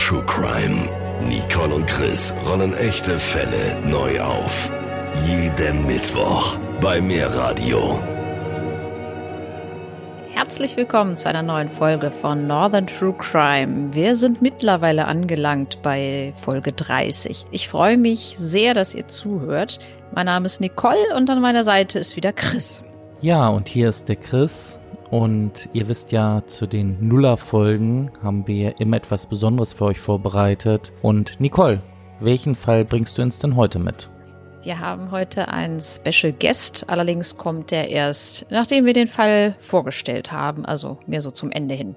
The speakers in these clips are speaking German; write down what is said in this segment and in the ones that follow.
True Crime. Nicole und Chris rollen echte Fälle neu auf. Jeden Mittwoch bei Mehrradio. Herzlich willkommen zu einer neuen Folge von Northern True Crime. Wir sind mittlerweile angelangt bei Folge 30. Ich freue mich sehr, dass ihr zuhört. Mein Name ist Nicole und an meiner Seite ist wieder Chris. Ja, und hier ist der Chris. Und ihr wisst ja, zu den Nuller-Folgen haben wir immer etwas Besonderes für euch vorbereitet. Und Nicole, welchen Fall bringst du uns denn heute mit? Wir haben heute einen Special Guest, allerdings kommt der erst, nachdem wir den Fall vorgestellt haben, also mehr so zum Ende hin.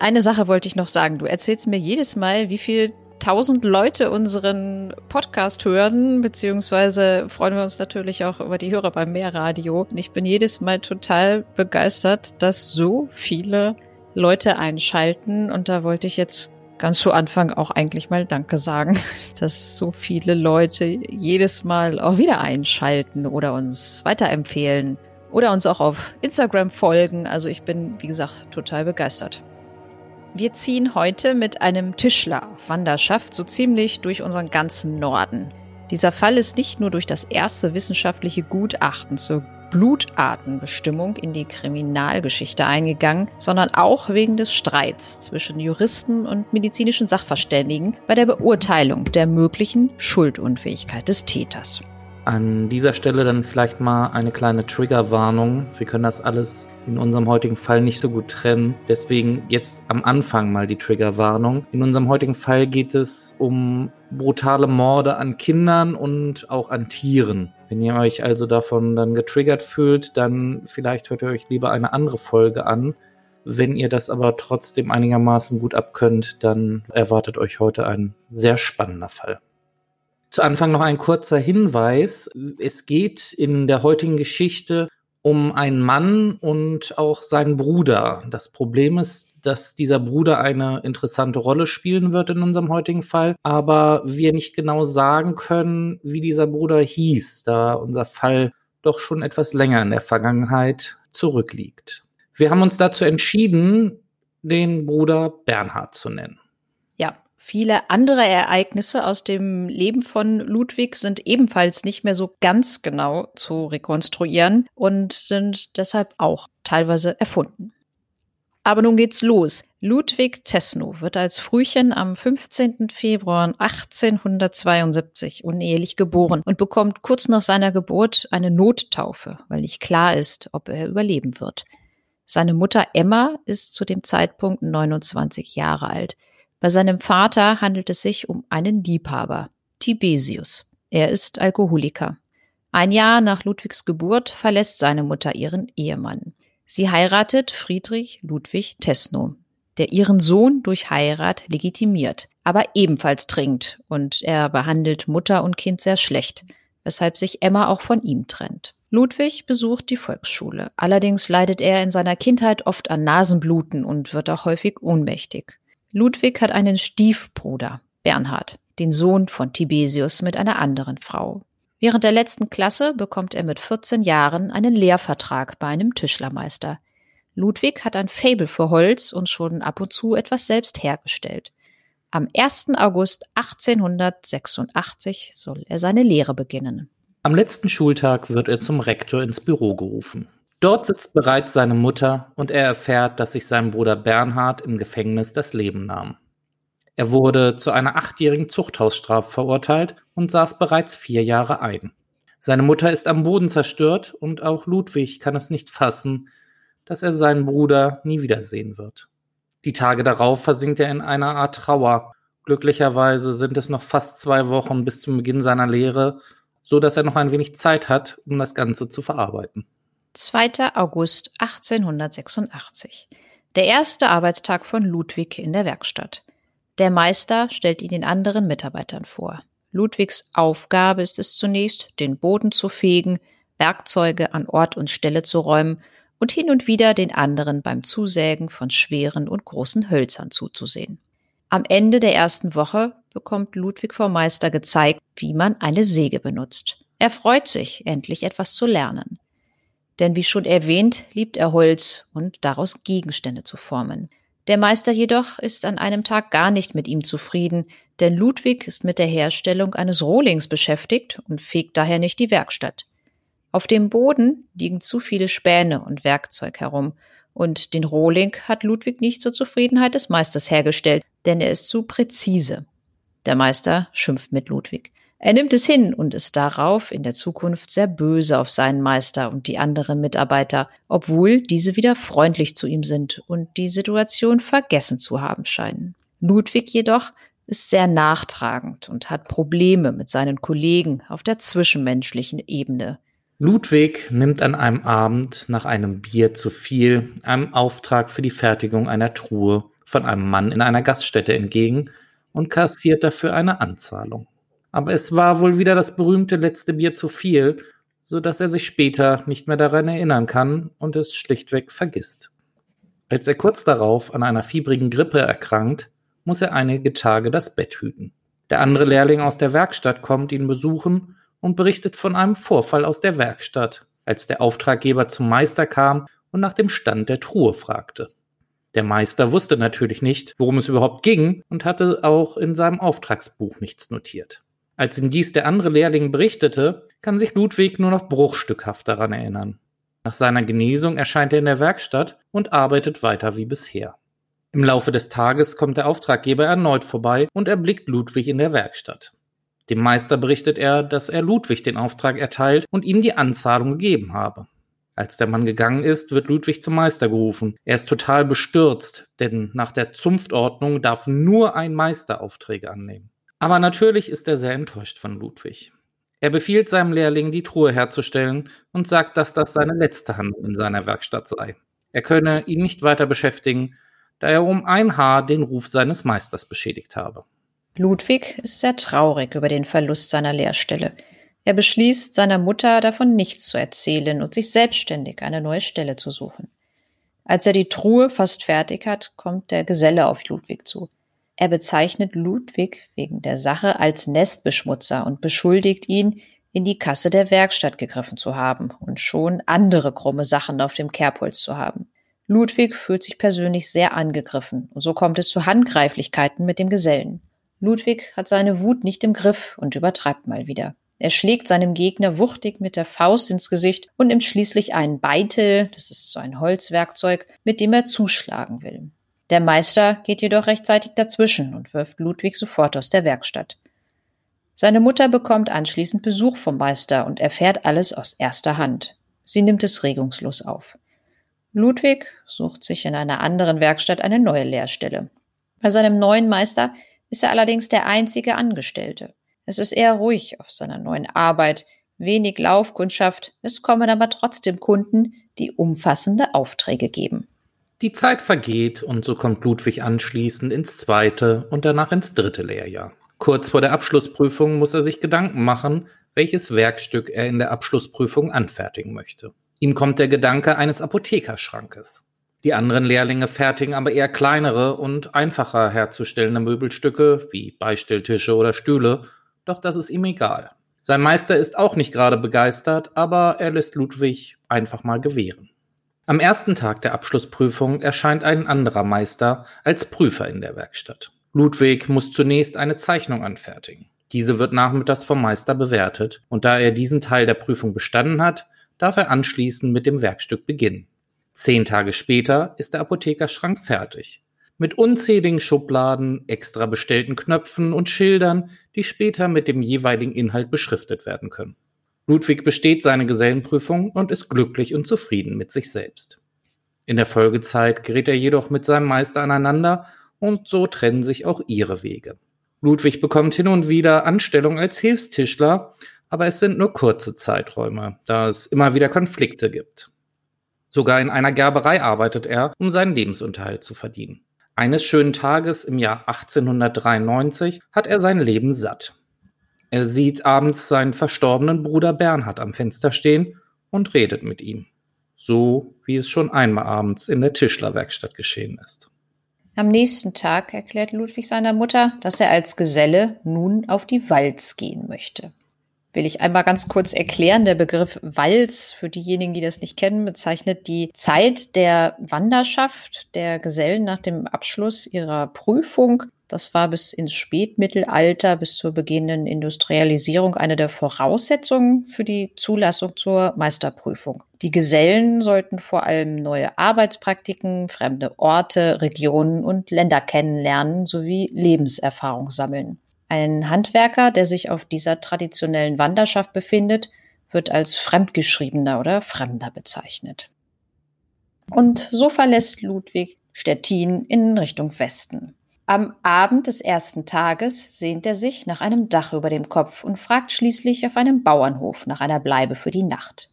Eine Sache wollte ich noch sagen. Du erzählst mir jedes Mal, wie viel tausend Leute unseren Podcast hören, beziehungsweise freuen wir uns natürlich auch über die Hörer beim Mehrradio. Und ich bin jedes Mal total begeistert, dass so viele Leute einschalten. Und da wollte ich jetzt ganz zu Anfang auch eigentlich mal Danke sagen, dass so viele Leute jedes Mal auch wieder einschalten oder uns weiterempfehlen oder uns auch auf Instagram folgen. Also ich bin, wie gesagt, total begeistert. Wir ziehen heute mit einem Tischler auf Wanderschaft so ziemlich durch unseren ganzen Norden. Dieser Fall ist nicht nur durch das erste wissenschaftliche Gutachten zur Blutartenbestimmung in die Kriminalgeschichte eingegangen, sondern auch wegen des Streits zwischen Juristen und medizinischen Sachverständigen bei der Beurteilung der möglichen Schuldunfähigkeit des Täters. An dieser Stelle dann vielleicht mal eine kleine Triggerwarnung. Wir können das alles in unserem heutigen Fall nicht so gut trennen. Deswegen jetzt am Anfang mal die Triggerwarnung. In unserem heutigen Fall geht es um brutale Morde an Kindern und auch an Tieren. Wenn ihr euch also davon dann getriggert fühlt, dann vielleicht hört ihr euch lieber eine andere Folge an. Wenn ihr das aber trotzdem einigermaßen gut abkönnt, dann erwartet euch heute ein sehr spannender Fall. Zu Anfang noch ein kurzer Hinweis. Es geht in der heutigen Geschichte um einen Mann und auch seinen Bruder. Das Problem ist, dass dieser Bruder eine interessante Rolle spielen wird in unserem heutigen Fall, aber wir nicht genau sagen können, wie dieser Bruder hieß, da unser Fall doch schon etwas länger in der Vergangenheit zurückliegt. Wir haben uns dazu entschieden, den Bruder Bernhard zu nennen. Viele andere Ereignisse aus dem Leben von Ludwig sind ebenfalls nicht mehr so ganz genau zu rekonstruieren und sind deshalb auch teilweise erfunden. Aber nun geht's los. Ludwig Tesno wird als Frühchen am 15. Februar 1872 unehelich geboren und bekommt kurz nach seiner Geburt eine Nottaufe, weil nicht klar ist, ob er überleben wird. Seine Mutter Emma ist zu dem Zeitpunkt 29 Jahre alt. Bei seinem Vater handelt es sich um einen Liebhaber, Tibesius. Er ist Alkoholiker. Ein Jahr nach Ludwigs Geburt verlässt seine Mutter ihren Ehemann. Sie heiratet Friedrich Ludwig Tesno, der ihren Sohn durch Heirat legitimiert, aber ebenfalls trinkt und er behandelt Mutter und Kind sehr schlecht, weshalb sich Emma auch von ihm trennt. Ludwig besucht die Volksschule. Allerdings leidet er in seiner Kindheit oft an Nasenbluten und wird auch häufig ohnmächtig. Ludwig hat einen Stiefbruder, Bernhard, den Sohn von Tibesius mit einer anderen Frau. Während der letzten Klasse bekommt er mit 14 Jahren einen Lehrvertrag bei einem Tischlermeister. Ludwig hat ein Fabel für Holz und schon ab und zu etwas selbst hergestellt. Am 1. August 1886 soll er seine Lehre beginnen. Am letzten Schultag wird er zum Rektor ins Büro gerufen. Dort sitzt bereits seine Mutter und er erfährt, dass sich sein Bruder Bernhard im Gefängnis das Leben nahm. Er wurde zu einer achtjährigen Zuchthausstrafe verurteilt und saß bereits vier Jahre ein. Seine Mutter ist am Boden zerstört und auch Ludwig kann es nicht fassen, dass er seinen Bruder nie wiedersehen wird. Die Tage darauf versinkt er in einer Art Trauer. Glücklicherweise sind es noch fast zwei Wochen bis zum Beginn seiner Lehre, so dass er noch ein wenig Zeit hat, um das Ganze zu verarbeiten. 2. August 1886. Der erste Arbeitstag von Ludwig in der Werkstatt. Der Meister stellt ihn den anderen Mitarbeitern vor. Ludwigs Aufgabe ist es zunächst, den Boden zu fegen, Werkzeuge an Ort und Stelle zu räumen und hin und wieder den anderen beim Zusägen von schweren und großen Hölzern zuzusehen. Am Ende der ersten Woche bekommt Ludwig vom Meister gezeigt, wie man eine Säge benutzt. Er freut sich, endlich etwas zu lernen. Denn wie schon erwähnt, liebt er Holz und daraus Gegenstände zu formen. Der Meister jedoch ist an einem Tag gar nicht mit ihm zufrieden, denn Ludwig ist mit der Herstellung eines Rohlings beschäftigt und fegt daher nicht die Werkstatt. Auf dem Boden liegen zu viele Späne und Werkzeug herum, und den Rohling hat Ludwig nicht zur Zufriedenheit des Meisters hergestellt, denn er ist zu präzise. Der Meister schimpft mit Ludwig. Er nimmt es hin und ist darauf in der Zukunft sehr böse auf seinen Meister und die anderen Mitarbeiter, obwohl diese wieder freundlich zu ihm sind und die Situation vergessen zu haben scheinen. Ludwig jedoch ist sehr nachtragend und hat Probleme mit seinen Kollegen auf der zwischenmenschlichen Ebene. Ludwig nimmt an einem Abend nach einem Bier zu viel einen Auftrag für die Fertigung einer Truhe von einem Mann in einer Gaststätte entgegen und kassiert dafür eine Anzahlung. Aber es war wohl wieder das berühmte letzte Bier zu viel, so dass er sich später nicht mehr daran erinnern kann und es schlichtweg vergisst. Als er kurz darauf an einer fiebrigen Grippe erkrankt, muss er einige Tage das Bett hüten. Der andere Lehrling aus der Werkstatt kommt ihn besuchen und berichtet von einem Vorfall aus der Werkstatt, als der Auftraggeber zum Meister kam und nach dem Stand der Truhe fragte. Der Meister wusste natürlich nicht, worum es überhaupt ging und hatte auch in seinem Auftragsbuch nichts notiert. Als ihm dies der andere Lehrling berichtete, kann sich Ludwig nur noch bruchstückhaft daran erinnern. Nach seiner Genesung erscheint er in der Werkstatt und arbeitet weiter wie bisher. Im Laufe des Tages kommt der Auftraggeber erneut vorbei und erblickt Ludwig in der Werkstatt. Dem Meister berichtet er, dass er Ludwig den Auftrag erteilt und ihm die Anzahlung gegeben habe. Als der Mann gegangen ist, wird Ludwig zum Meister gerufen. Er ist total bestürzt, denn nach der Zunftordnung darf nur ein Meister Aufträge annehmen. Aber natürlich ist er sehr enttäuscht von Ludwig. Er befiehlt seinem Lehrling, die Truhe herzustellen und sagt, dass das seine letzte Handlung in seiner Werkstatt sei. Er könne ihn nicht weiter beschäftigen, da er um ein Haar den Ruf seines Meisters beschädigt habe. Ludwig ist sehr traurig über den Verlust seiner Lehrstelle. Er beschließt, seiner Mutter davon nichts zu erzählen und sich selbstständig eine neue Stelle zu suchen. Als er die Truhe fast fertig hat, kommt der Geselle auf Ludwig zu. Er bezeichnet Ludwig wegen der Sache als Nestbeschmutzer und beschuldigt ihn, in die Kasse der Werkstatt gegriffen zu haben und schon andere krumme Sachen auf dem Kerbholz zu haben. Ludwig fühlt sich persönlich sehr angegriffen und so kommt es zu Handgreiflichkeiten mit dem Gesellen. Ludwig hat seine Wut nicht im Griff und übertreibt mal wieder. Er schlägt seinem Gegner wuchtig mit der Faust ins Gesicht und nimmt schließlich einen Beitel, das ist so ein Holzwerkzeug, mit dem er zuschlagen will. Der Meister geht jedoch rechtzeitig dazwischen und wirft Ludwig sofort aus der Werkstatt. Seine Mutter bekommt anschließend Besuch vom Meister und erfährt alles aus erster Hand. Sie nimmt es regungslos auf. Ludwig sucht sich in einer anderen Werkstatt eine neue Lehrstelle. Bei seinem neuen Meister ist er allerdings der einzige Angestellte. Es ist eher ruhig auf seiner neuen Arbeit, wenig Laufkundschaft, es kommen aber trotzdem Kunden, die umfassende Aufträge geben. Die Zeit vergeht und so kommt Ludwig anschließend ins zweite und danach ins dritte Lehrjahr. Kurz vor der Abschlussprüfung muss er sich Gedanken machen, welches Werkstück er in der Abschlussprüfung anfertigen möchte. Ihm kommt der Gedanke eines Apothekerschrankes. Die anderen Lehrlinge fertigen aber eher kleinere und einfacher herzustellende Möbelstücke wie Beistelltische oder Stühle, doch das ist ihm egal. Sein Meister ist auch nicht gerade begeistert, aber er lässt Ludwig einfach mal gewähren. Am ersten Tag der Abschlussprüfung erscheint ein anderer Meister als Prüfer in der Werkstatt. Ludwig muss zunächst eine Zeichnung anfertigen. Diese wird nachmittags vom Meister bewertet und da er diesen Teil der Prüfung bestanden hat, darf er anschließend mit dem Werkstück beginnen. Zehn Tage später ist der Apothekerschrank fertig. Mit unzähligen Schubladen, extra bestellten Knöpfen und Schildern, die später mit dem jeweiligen Inhalt beschriftet werden können. Ludwig besteht seine Gesellenprüfung und ist glücklich und zufrieden mit sich selbst. In der Folgezeit gerät er jedoch mit seinem Meister aneinander und so trennen sich auch ihre Wege. Ludwig bekommt hin und wieder Anstellung als Hilfstischler, aber es sind nur kurze Zeiträume, da es immer wieder Konflikte gibt. Sogar in einer Gerberei arbeitet er, um seinen Lebensunterhalt zu verdienen. Eines schönen Tages im Jahr 1893 hat er sein Leben satt. Er sieht abends seinen verstorbenen Bruder Bernhard am Fenster stehen und redet mit ihm. So wie es schon einmal abends in der Tischlerwerkstatt geschehen ist. Am nächsten Tag erklärt Ludwig seiner Mutter, dass er als Geselle nun auf die Walz gehen möchte. Will ich einmal ganz kurz erklären. Der Begriff Walz, für diejenigen, die das nicht kennen, bezeichnet die Zeit der Wanderschaft der Gesellen nach dem Abschluss ihrer Prüfung. Das war bis ins Spätmittelalter, bis zur beginnenden Industrialisierung eine der Voraussetzungen für die Zulassung zur Meisterprüfung. Die Gesellen sollten vor allem neue Arbeitspraktiken, fremde Orte, Regionen und Länder kennenlernen sowie Lebenserfahrung sammeln. Ein Handwerker, der sich auf dieser traditionellen Wanderschaft befindet, wird als Fremdgeschriebener oder Fremder bezeichnet. Und so verlässt Ludwig Stettin in Richtung Westen. Am Abend des ersten Tages sehnt er sich nach einem Dach über dem Kopf und fragt schließlich auf einem Bauernhof nach einer Bleibe für die Nacht.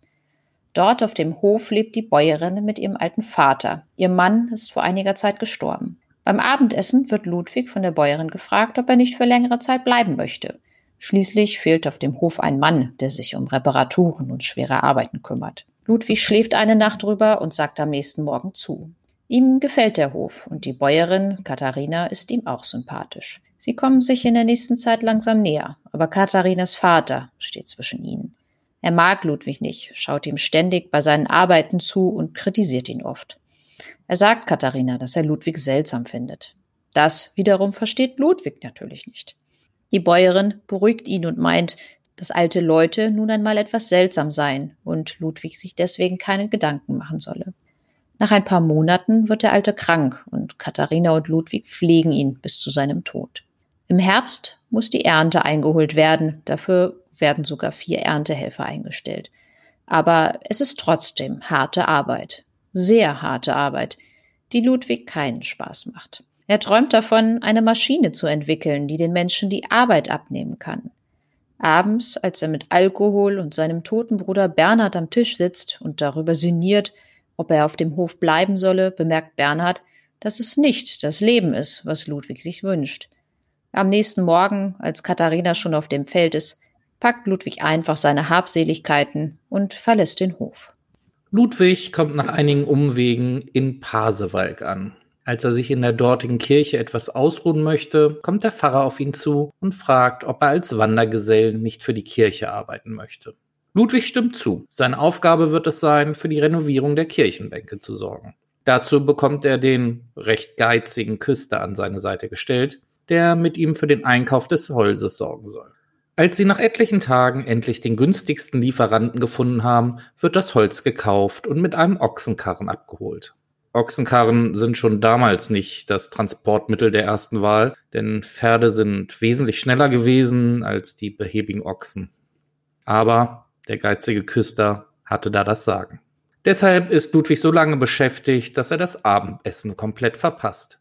Dort auf dem Hof lebt die Bäuerin mit ihrem alten Vater. Ihr Mann ist vor einiger Zeit gestorben. Beim Abendessen wird Ludwig von der Bäuerin gefragt, ob er nicht für längere Zeit bleiben möchte. Schließlich fehlt auf dem Hof ein Mann, der sich um Reparaturen und schwere Arbeiten kümmert. Ludwig schläft eine Nacht drüber und sagt am nächsten Morgen zu. Ihm gefällt der Hof und die Bäuerin Katharina ist ihm auch sympathisch. Sie kommen sich in der nächsten Zeit langsam näher, aber Katharinas Vater steht zwischen ihnen. Er mag Ludwig nicht, schaut ihm ständig bei seinen Arbeiten zu und kritisiert ihn oft. Er sagt Katharina, dass er Ludwig seltsam findet. Das wiederum versteht Ludwig natürlich nicht. Die Bäuerin beruhigt ihn und meint, dass alte Leute nun einmal etwas seltsam seien und Ludwig sich deswegen keine Gedanken machen solle. Nach ein paar Monaten wird der Alte krank und Katharina und Ludwig pflegen ihn bis zu seinem Tod. Im Herbst muss die Ernte eingeholt werden, dafür werden sogar vier Erntehelfer eingestellt. Aber es ist trotzdem harte Arbeit sehr harte Arbeit, die Ludwig keinen Spaß macht. Er träumt davon, eine Maschine zu entwickeln, die den Menschen die Arbeit abnehmen kann. Abends, als er mit Alkohol und seinem toten Bruder Bernhard am Tisch sitzt und darüber sinniert, ob er auf dem Hof bleiben solle, bemerkt Bernhard, dass es nicht das Leben ist, was Ludwig sich wünscht. Am nächsten Morgen, als Katharina schon auf dem Feld ist, packt Ludwig einfach seine Habseligkeiten und verlässt den Hof. Ludwig kommt nach einigen Umwegen in Pasewalk an. Als er sich in der dortigen Kirche etwas ausruhen möchte, kommt der Pfarrer auf ihn zu und fragt, ob er als Wandergesell nicht für die Kirche arbeiten möchte. Ludwig stimmt zu. Seine Aufgabe wird es sein, für die Renovierung der Kirchenbänke zu sorgen. Dazu bekommt er den recht geizigen Küster an seine Seite gestellt, der mit ihm für den Einkauf des Holzes sorgen soll. Als sie nach etlichen Tagen endlich den günstigsten Lieferanten gefunden haben, wird das Holz gekauft und mit einem Ochsenkarren abgeholt. Ochsenkarren sind schon damals nicht das Transportmittel der ersten Wahl, denn Pferde sind wesentlich schneller gewesen als die behäbigen Ochsen. Aber der geizige Küster hatte da das Sagen. Deshalb ist Ludwig so lange beschäftigt, dass er das Abendessen komplett verpasst.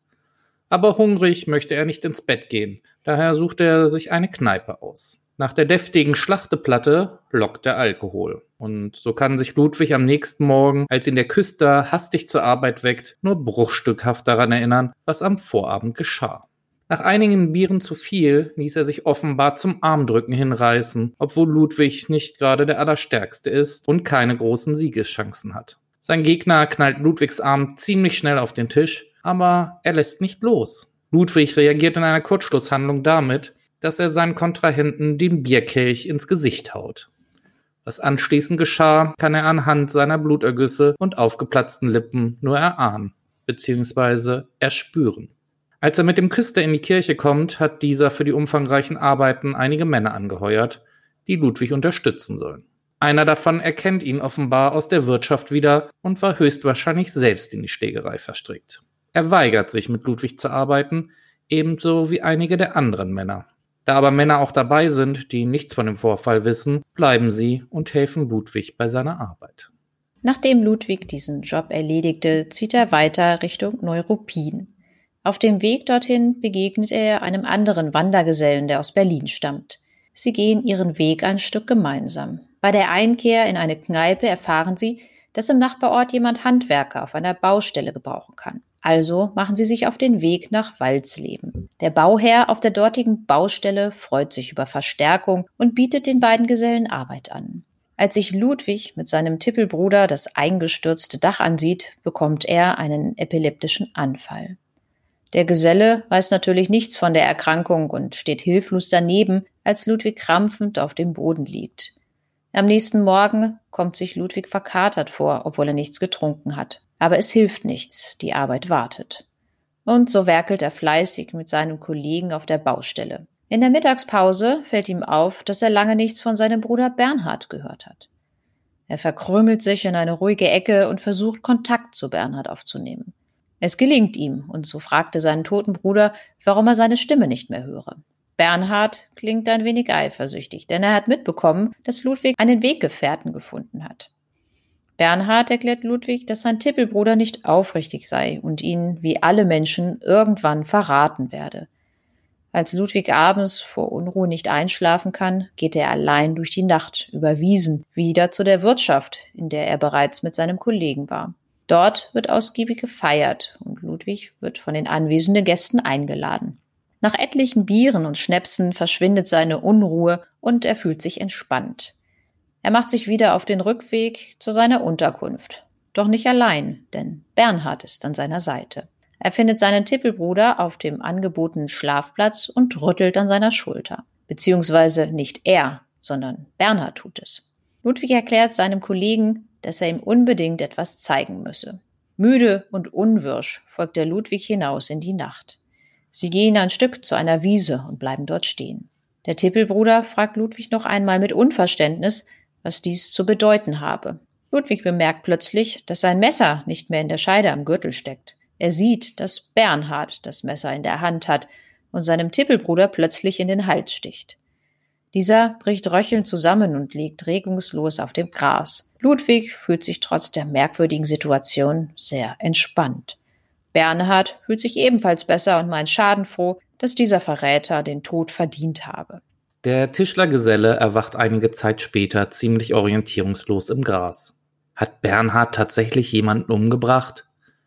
Aber hungrig möchte er nicht ins Bett gehen, daher sucht er sich eine Kneipe aus. Nach der deftigen Schlachteplatte lockt der Alkohol. Und so kann sich Ludwig am nächsten Morgen, als ihn der Küster hastig zur Arbeit weckt, nur bruchstückhaft daran erinnern, was am Vorabend geschah. Nach einigen Bieren zu viel ließ er sich offenbar zum Armdrücken hinreißen, obwohl Ludwig nicht gerade der Allerstärkste ist und keine großen Siegeschancen hat. Sein Gegner knallt Ludwigs Arm ziemlich schnell auf den Tisch, aber er lässt nicht los. Ludwig reagiert in einer Kurzschlusshandlung damit, dass er seinen Kontrahenten den Bierkelch ins Gesicht haut. Was anschließend geschah, kann er anhand seiner Blutergüsse und aufgeplatzten Lippen nur erahnen bzw. erspüren. Als er mit dem Küster in die Kirche kommt, hat dieser für die umfangreichen Arbeiten einige Männer angeheuert, die Ludwig unterstützen sollen. Einer davon erkennt ihn offenbar aus der Wirtschaft wieder und war höchstwahrscheinlich selbst in die Schlägerei verstrickt. Er weigert sich, mit Ludwig zu arbeiten, ebenso wie einige der anderen Männer. Da aber Männer auch dabei sind, die nichts von dem Vorfall wissen, bleiben sie und helfen Ludwig bei seiner Arbeit. Nachdem Ludwig diesen Job erledigte, zieht er weiter Richtung Neuruppin. Auf dem Weg dorthin begegnet er einem anderen Wandergesellen, der aus Berlin stammt. Sie gehen ihren Weg ein Stück gemeinsam. Bei der Einkehr in eine Kneipe erfahren sie, dass im Nachbarort jemand Handwerker auf einer Baustelle gebrauchen kann. Also machen sie sich auf den Weg nach Walzleben. Der Bauherr auf der dortigen Baustelle freut sich über Verstärkung und bietet den beiden Gesellen Arbeit an. Als sich Ludwig mit seinem Tippelbruder das eingestürzte Dach ansieht, bekommt er einen epileptischen Anfall. Der Geselle weiß natürlich nichts von der Erkrankung und steht hilflos daneben, als Ludwig krampfend auf dem Boden liegt. Am nächsten Morgen kommt sich Ludwig verkatert vor, obwohl er nichts getrunken hat. Aber es hilft nichts, die Arbeit wartet. Und so werkelt er fleißig mit seinem Kollegen auf der Baustelle. In der Mittagspause fällt ihm auf, dass er lange nichts von seinem Bruder Bernhard gehört hat. Er verkrümelt sich in eine ruhige Ecke und versucht Kontakt zu Bernhard aufzunehmen. Es gelingt ihm, und so fragte seinen toten Bruder, warum er seine Stimme nicht mehr höre. Bernhard klingt ein wenig eifersüchtig, denn er hat mitbekommen, dass Ludwig einen Weggefährten gefunden hat. Bernhard erklärt Ludwig, dass sein Tippelbruder nicht aufrichtig sei und ihn, wie alle Menschen, irgendwann verraten werde. Als Ludwig abends vor Unruhe nicht einschlafen kann, geht er allein durch die Nacht über Wiesen wieder zu der Wirtschaft, in der er bereits mit seinem Kollegen war. Dort wird ausgiebig gefeiert und Ludwig wird von den anwesenden Gästen eingeladen. Nach etlichen Bieren und Schnäpsen verschwindet seine Unruhe und er fühlt sich entspannt. Er macht sich wieder auf den Rückweg zu seiner Unterkunft. Doch nicht allein, denn Bernhard ist an seiner Seite. Er findet seinen Tippelbruder auf dem angebotenen Schlafplatz und rüttelt an seiner Schulter. Beziehungsweise nicht er, sondern Bernhard tut es. Ludwig erklärt seinem Kollegen, dass er ihm unbedingt etwas zeigen müsse. Müde und unwirsch folgt er Ludwig hinaus in die Nacht. Sie gehen ein Stück zu einer Wiese und bleiben dort stehen. Der Tippelbruder fragt Ludwig noch einmal mit Unverständnis, was dies zu bedeuten habe. Ludwig bemerkt plötzlich, dass sein Messer nicht mehr in der Scheide am Gürtel steckt. Er sieht, dass Bernhard das Messer in der Hand hat und seinem Tippelbruder plötzlich in den Hals sticht. Dieser bricht röchelnd zusammen und liegt regungslos auf dem Gras. Ludwig fühlt sich trotz der merkwürdigen Situation sehr entspannt. Bernhard fühlt sich ebenfalls besser und meint schadenfroh, dass dieser Verräter den Tod verdient habe. Der Tischlergeselle erwacht einige Zeit später ziemlich orientierungslos im Gras. Hat Bernhard tatsächlich jemanden umgebracht?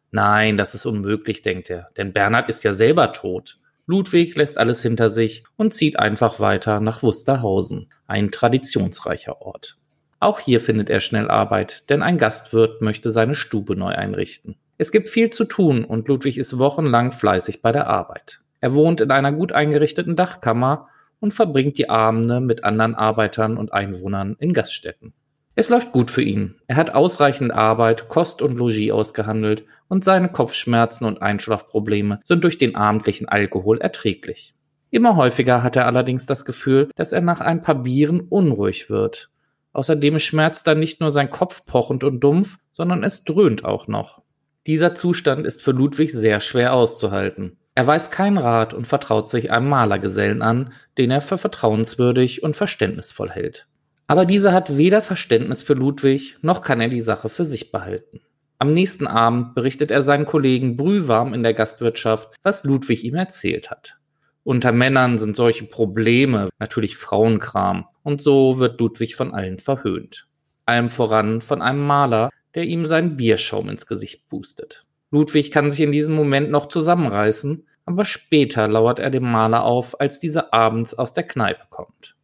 Nein, das ist unmöglich, denkt er, denn Bernhard ist ja selber tot. Ludwig lässt alles hinter sich und zieht einfach weiter nach Wusterhausen, ein traditionsreicher Ort. Auch hier findet er schnell Arbeit, denn ein Gastwirt möchte seine Stube neu einrichten. Es gibt viel zu tun und Ludwig ist wochenlang fleißig bei der Arbeit. Er wohnt in einer gut eingerichteten Dachkammer und verbringt die Abende mit anderen Arbeitern und Einwohnern in Gaststätten. Es läuft gut für ihn. Er hat ausreichend Arbeit, Kost und Logis ausgehandelt und seine Kopfschmerzen und Einschlafprobleme sind durch den abendlichen Alkohol erträglich. Immer häufiger hat er allerdings das Gefühl, dass er nach ein paar Bieren unruhig wird. Außerdem schmerzt dann nicht nur sein Kopf pochend und dumpf, sondern es dröhnt auch noch. Dieser Zustand ist für Ludwig sehr schwer auszuhalten. Er weiß keinen Rat und vertraut sich einem Malergesellen an, den er für vertrauenswürdig und verständnisvoll hält. Aber dieser hat weder Verständnis für Ludwig, noch kann er die Sache für sich behalten. Am nächsten Abend berichtet er seinen Kollegen brühwarm in der Gastwirtschaft, was Ludwig ihm erzählt hat. Unter Männern sind solche Probleme natürlich Frauenkram, und so wird Ludwig von allen verhöhnt. Allem voran von einem Maler, der ihm seinen Bierschaum ins Gesicht pustet. Ludwig kann sich in diesem Moment noch zusammenreißen, aber später lauert er dem Maler auf, als dieser abends aus der Kneipe kommt.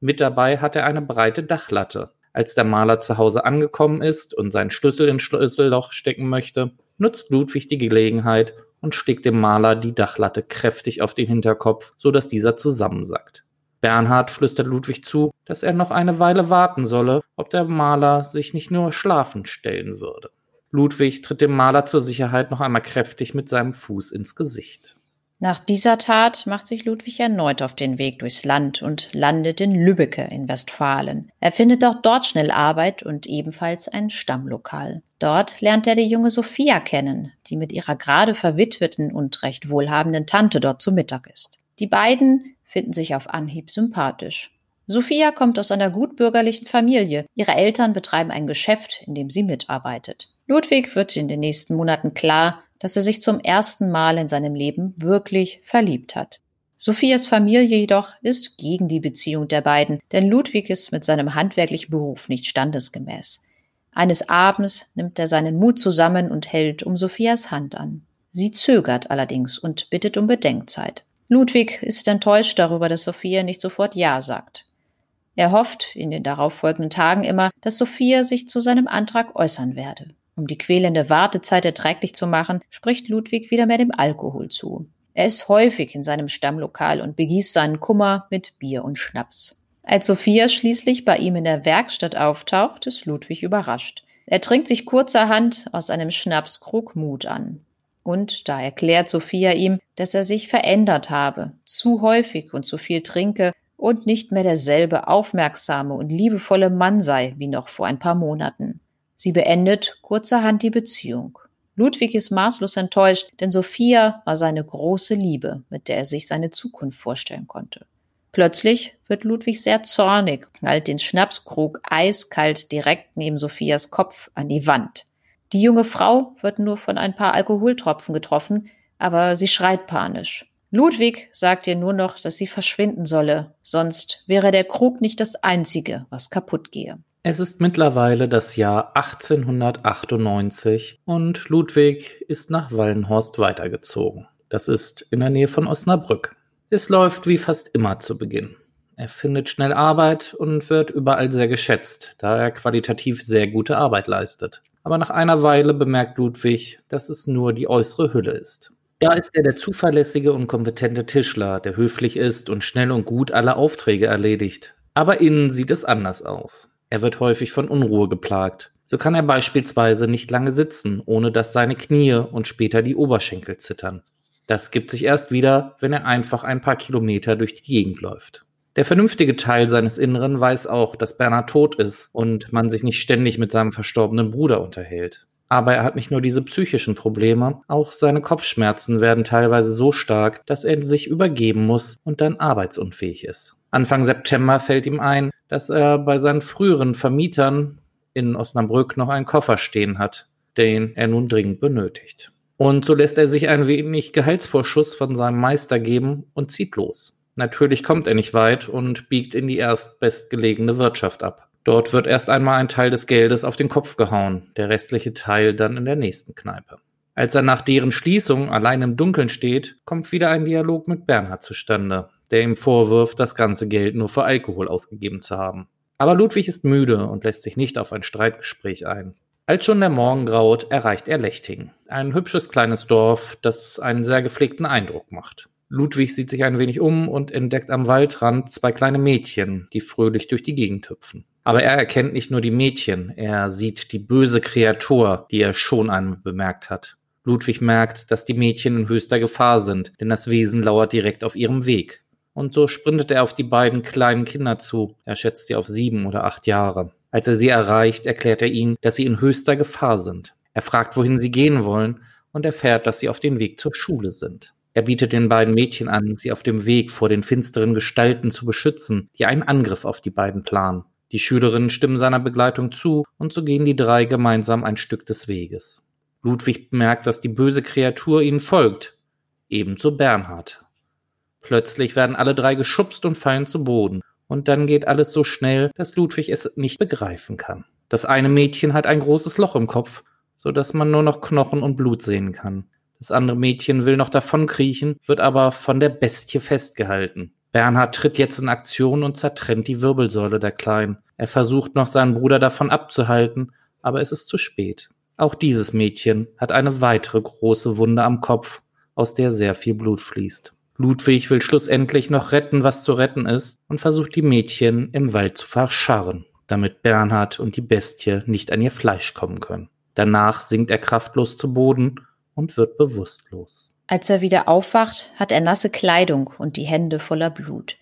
Mit dabei hat er eine breite Dachlatte. Als der Maler zu Hause angekommen ist und seinen Schlüssel ins Schlüsselloch stecken möchte, nutzt Ludwig die Gelegenheit und schlägt dem Maler die Dachlatte kräftig auf den Hinterkopf, so dass dieser zusammensackt. Bernhard flüstert Ludwig zu, dass er noch eine Weile warten solle, ob der Maler sich nicht nur schlafend stellen würde. Ludwig tritt dem Maler zur Sicherheit noch einmal kräftig mit seinem Fuß ins Gesicht. Nach dieser Tat macht sich Ludwig erneut auf den Weg durchs Land und landet in Lübbecke in Westfalen. Er findet auch dort schnell Arbeit und ebenfalls ein Stammlokal. Dort lernt er die junge Sophia kennen, die mit ihrer gerade verwitweten und recht wohlhabenden Tante dort zu Mittag ist. Die beiden finden sich auf Anhieb sympathisch. Sophia kommt aus einer gutbürgerlichen Familie. Ihre Eltern betreiben ein Geschäft, in dem sie mitarbeitet. Ludwig wird in den nächsten Monaten klar, dass er sich zum ersten Mal in seinem Leben wirklich verliebt hat. Sophias Familie jedoch ist gegen die Beziehung der beiden, denn Ludwig ist mit seinem handwerklichen Beruf nicht standesgemäß. Eines Abends nimmt er seinen Mut zusammen und hält um Sophias Hand an. Sie zögert allerdings und bittet um Bedenkzeit. Ludwig ist enttäuscht darüber, dass Sophia nicht sofort Ja sagt. Er hofft in den darauffolgenden Tagen immer, dass Sophia sich zu seinem Antrag äußern werde. Um die quälende Wartezeit erträglich zu machen, spricht Ludwig wieder mehr dem Alkohol zu. Er ist häufig in seinem Stammlokal und begießt seinen Kummer mit Bier und Schnaps. Als Sophia schließlich bei ihm in der Werkstatt auftaucht, ist Ludwig überrascht. Er trinkt sich kurzerhand aus einem Schnapskrug Mut an. Und da erklärt Sophia ihm, dass er sich verändert habe, zu häufig und zu viel trinke und nicht mehr derselbe aufmerksame und liebevolle Mann sei wie noch vor ein paar Monaten. Sie beendet kurzerhand die Beziehung. Ludwig ist maßlos enttäuscht, denn Sophia war seine große Liebe, mit der er sich seine Zukunft vorstellen konnte. Plötzlich wird Ludwig sehr zornig, knallt den Schnapskrug eiskalt direkt neben Sophias Kopf an die Wand. Die junge Frau wird nur von ein paar Alkoholtropfen getroffen, aber sie schreit panisch. Ludwig sagt ihr nur noch, dass sie verschwinden solle, sonst wäre der Krug nicht das einzige, was kaputt gehe. Es ist mittlerweile das Jahr 1898 und Ludwig ist nach Wallenhorst weitergezogen. Das ist in der Nähe von Osnabrück. Es läuft wie fast immer zu Beginn. Er findet schnell Arbeit und wird überall sehr geschätzt, da er qualitativ sehr gute Arbeit leistet. Aber nach einer Weile bemerkt Ludwig, dass es nur die äußere Hülle ist. Da ist er der zuverlässige und kompetente Tischler, der höflich ist und schnell und gut alle Aufträge erledigt. Aber innen sieht es anders aus. Er wird häufig von Unruhe geplagt. So kann er beispielsweise nicht lange sitzen, ohne dass seine Knie und später die Oberschenkel zittern. Das gibt sich erst wieder, wenn er einfach ein paar Kilometer durch die Gegend läuft. Der vernünftige Teil seines Inneren weiß auch, dass Bernhard tot ist und man sich nicht ständig mit seinem verstorbenen Bruder unterhält. Aber er hat nicht nur diese psychischen Probleme, auch seine Kopfschmerzen werden teilweise so stark, dass er sich übergeben muss und dann arbeitsunfähig ist. Anfang September fällt ihm ein, dass er bei seinen früheren Vermietern in Osnabrück noch einen Koffer stehen hat, den er nun dringend benötigt. Und so lässt er sich ein wenig Gehaltsvorschuss von seinem Meister geben und zieht los. Natürlich kommt er nicht weit und biegt in die erstbestgelegene Wirtschaft ab. Dort wird erst einmal ein Teil des Geldes auf den Kopf gehauen, der restliche Teil dann in der nächsten Kneipe. Als er nach deren Schließung allein im Dunkeln steht, kommt wieder ein Dialog mit Bernhard zustande, der ihm vorwirft, das ganze Geld nur für Alkohol ausgegeben zu haben. Aber Ludwig ist müde und lässt sich nicht auf ein Streitgespräch ein. Als schon der Morgen graut, erreicht er Lechtingen, ein hübsches kleines Dorf, das einen sehr gepflegten Eindruck macht. Ludwig sieht sich ein wenig um und entdeckt am Waldrand zwei kleine Mädchen, die fröhlich durch die Gegend hüpfen. Aber er erkennt nicht nur die Mädchen, er sieht die böse Kreatur, die er schon einmal bemerkt hat. Ludwig merkt, dass die Mädchen in höchster Gefahr sind, denn das Wesen lauert direkt auf ihrem Weg. Und so sprintet er auf die beiden kleinen Kinder zu. Er schätzt sie auf sieben oder acht Jahre. Als er sie erreicht, erklärt er ihnen, dass sie in höchster Gefahr sind. Er fragt, wohin sie gehen wollen und erfährt, dass sie auf dem Weg zur Schule sind. Er bietet den beiden Mädchen an, sie auf dem Weg vor den finsteren Gestalten zu beschützen, die einen Angriff auf die beiden planen. Die Schülerinnen stimmen seiner Begleitung zu und so gehen die drei gemeinsam ein Stück des Weges. Ludwig bemerkt, dass die böse Kreatur ihnen folgt, ebenso Bernhard. Plötzlich werden alle drei geschubst und fallen zu Boden und dann geht alles so schnell, dass Ludwig es nicht begreifen kann. Das eine Mädchen hat ein großes Loch im Kopf, so dass man nur noch Knochen und Blut sehen kann. Das andere Mädchen will noch davonkriechen, wird aber von der Bestie festgehalten. Bernhard tritt jetzt in Aktion und zertrennt die Wirbelsäule der Kleinen. Er versucht noch seinen Bruder davon abzuhalten, aber es ist zu spät. Auch dieses Mädchen hat eine weitere große Wunde am Kopf, aus der sehr viel Blut fließt. Ludwig will schlussendlich noch retten, was zu retten ist, und versucht die Mädchen im Wald zu verscharren, damit Bernhard und die Bestie nicht an ihr Fleisch kommen können. Danach sinkt er kraftlos zu Boden und wird bewusstlos. Als er wieder aufwacht, hat er nasse Kleidung und die Hände voller Blut.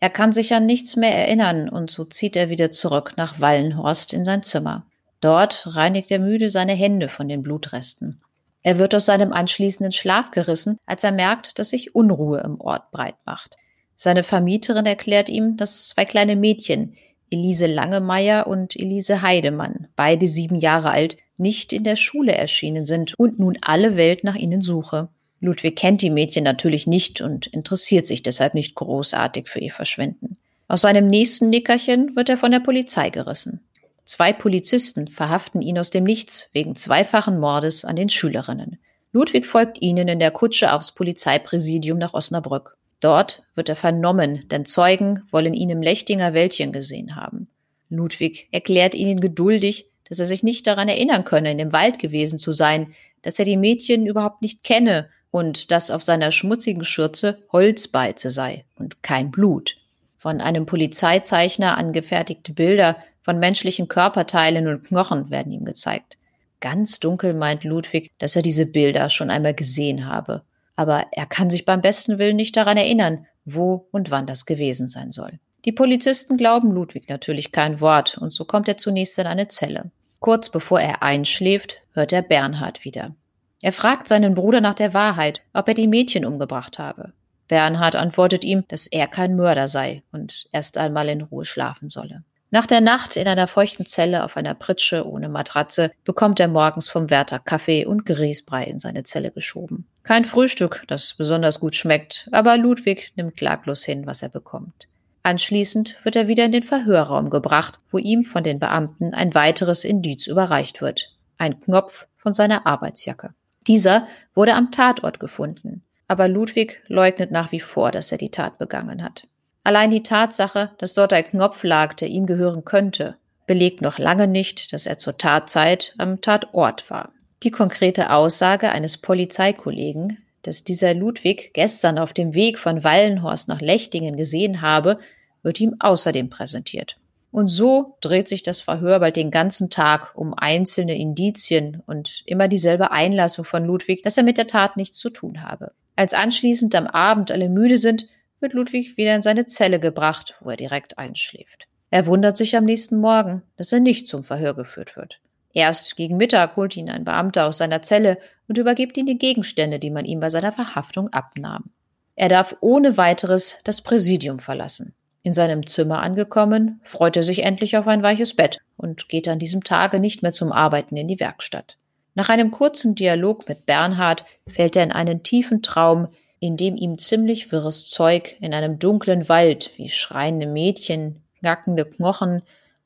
Er kann sich an nichts mehr erinnern und so zieht er wieder zurück nach Wallenhorst in sein Zimmer. Dort reinigt er müde seine Hände von den Blutresten. Er wird aus seinem anschließenden Schlaf gerissen, als er merkt, dass sich Unruhe im Ort breit macht. Seine Vermieterin erklärt ihm, dass zwei kleine Mädchen, Elise Langemeier und Elise Heidemann, beide sieben Jahre alt, nicht in der Schule erschienen sind und nun alle Welt nach ihnen suche. Ludwig kennt die Mädchen natürlich nicht und interessiert sich deshalb nicht großartig für ihr Verschwinden. Aus seinem nächsten Nickerchen wird er von der Polizei gerissen. Zwei Polizisten verhaften ihn aus dem Nichts wegen zweifachen Mordes an den Schülerinnen. Ludwig folgt ihnen in der Kutsche aufs Polizeipräsidium nach Osnabrück. Dort wird er vernommen, denn Zeugen wollen ihn im Lechtinger Wäldchen gesehen haben. Ludwig erklärt ihnen geduldig, dass er sich nicht daran erinnern könne, in dem Wald gewesen zu sein, dass er die Mädchen überhaupt nicht kenne und dass auf seiner schmutzigen Schürze Holzbeize sei und kein Blut. Von einem Polizeizeichner angefertigte Bilder von menschlichen Körperteilen und Knochen werden ihm gezeigt. Ganz dunkel meint Ludwig, dass er diese Bilder schon einmal gesehen habe. Aber er kann sich beim besten Willen nicht daran erinnern, wo und wann das gewesen sein soll. Die Polizisten glauben Ludwig natürlich kein Wort, und so kommt er zunächst in eine Zelle. Kurz bevor er einschläft, hört er Bernhard wieder. Er fragt seinen Bruder nach der Wahrheit, ob er die Mädchen umgebracht habe. Bernhard antwortet ihm, dass er kein Mörder sei und erst einmal in Ruhe schlafen solle. Nach der Nacht in einer feuchten Zelle auf einer Pritsche ohne Matratze bekommt er morgens vom Wärter Kaffee und Grießbrei in seine Zelle geschoben. Kein Frühstück, das besonders gut schmeckt, aber Ludwig nimmt klaglos hin, was er bekommt. Anschließend wird er wieder in den Verhörraum gebracht, wo ihm von den Beamten ein weiteres Indiz überreicht wird. Ein Knopf von seiner Arbeitsjacke. Dieser wurde am Tatort gefunden, aber Ludwig leugnet nach wie vor, dass er die Tat begangen hat. Allein die Tatsache, dass dort ein Knopf lag, der ihm gehören könnte, belegt noch lange nicht, dass er zur Tatzeit am Tatort war. Die konkrete Aussage eines Polizeikollegen, dass dieser Ludwig gestern auf dem Weg von Wallenhorst nach Lechtingen gesehen habe, wird ihm außerdem präsentiert. Und so dreht sich das Verhör bald den ganzen Tag um einzelne Indizien und immer dieselbe Einlassung von Ludwig, dass er mit der Tat nichts zu tun habe. Als anschließend am Abend alle müde sind, wird Ludwig wieder in seine Zelle gebracht, wo er direkt einschläft. Er wundert sich am nächsten Morgen, dass er nicht zum Verhör geführt wird. Erst gegen Mittag holt ihn ein Beamter aus seiner Zelle und übergibt ihm die Gegenstände, die man ihm bei seiner Verhaftung abnahm. Er darf ohne weiteres das Präsidium verlassen. In seinem Zimmer angekommen, freut er sich endlich auf ein weiches Bett und geht an diesem Tage nicht mehr zum Arbeiten in die Werkstatt. Nach einem kurzen Dialog mit Bernhard fällt er in einen tiefen Traum, in dem ihm ziemlich wirres Zeug in einem dunklen Wald wie schreiende Mädchen, knackende Knochen,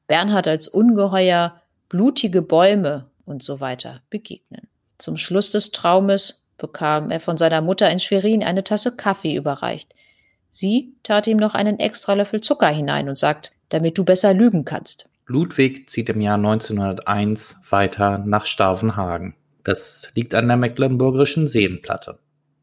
Bernhard als Ungeheuer, blutige Bäume und so weiter begegnen. Zum Schluss des Traumes bekam er von seiner Mutter in Schwerin eine Tasse Kaffee überreicht. Sie tat ihm noch einen extra Löffel Zucker hinein und sagt, damit du besser lügen kannst. Ludwig zieht im Jahr 1901 weiter nach Stavenhagen. Das liegt an der Mecklenburgischen Seenplatte.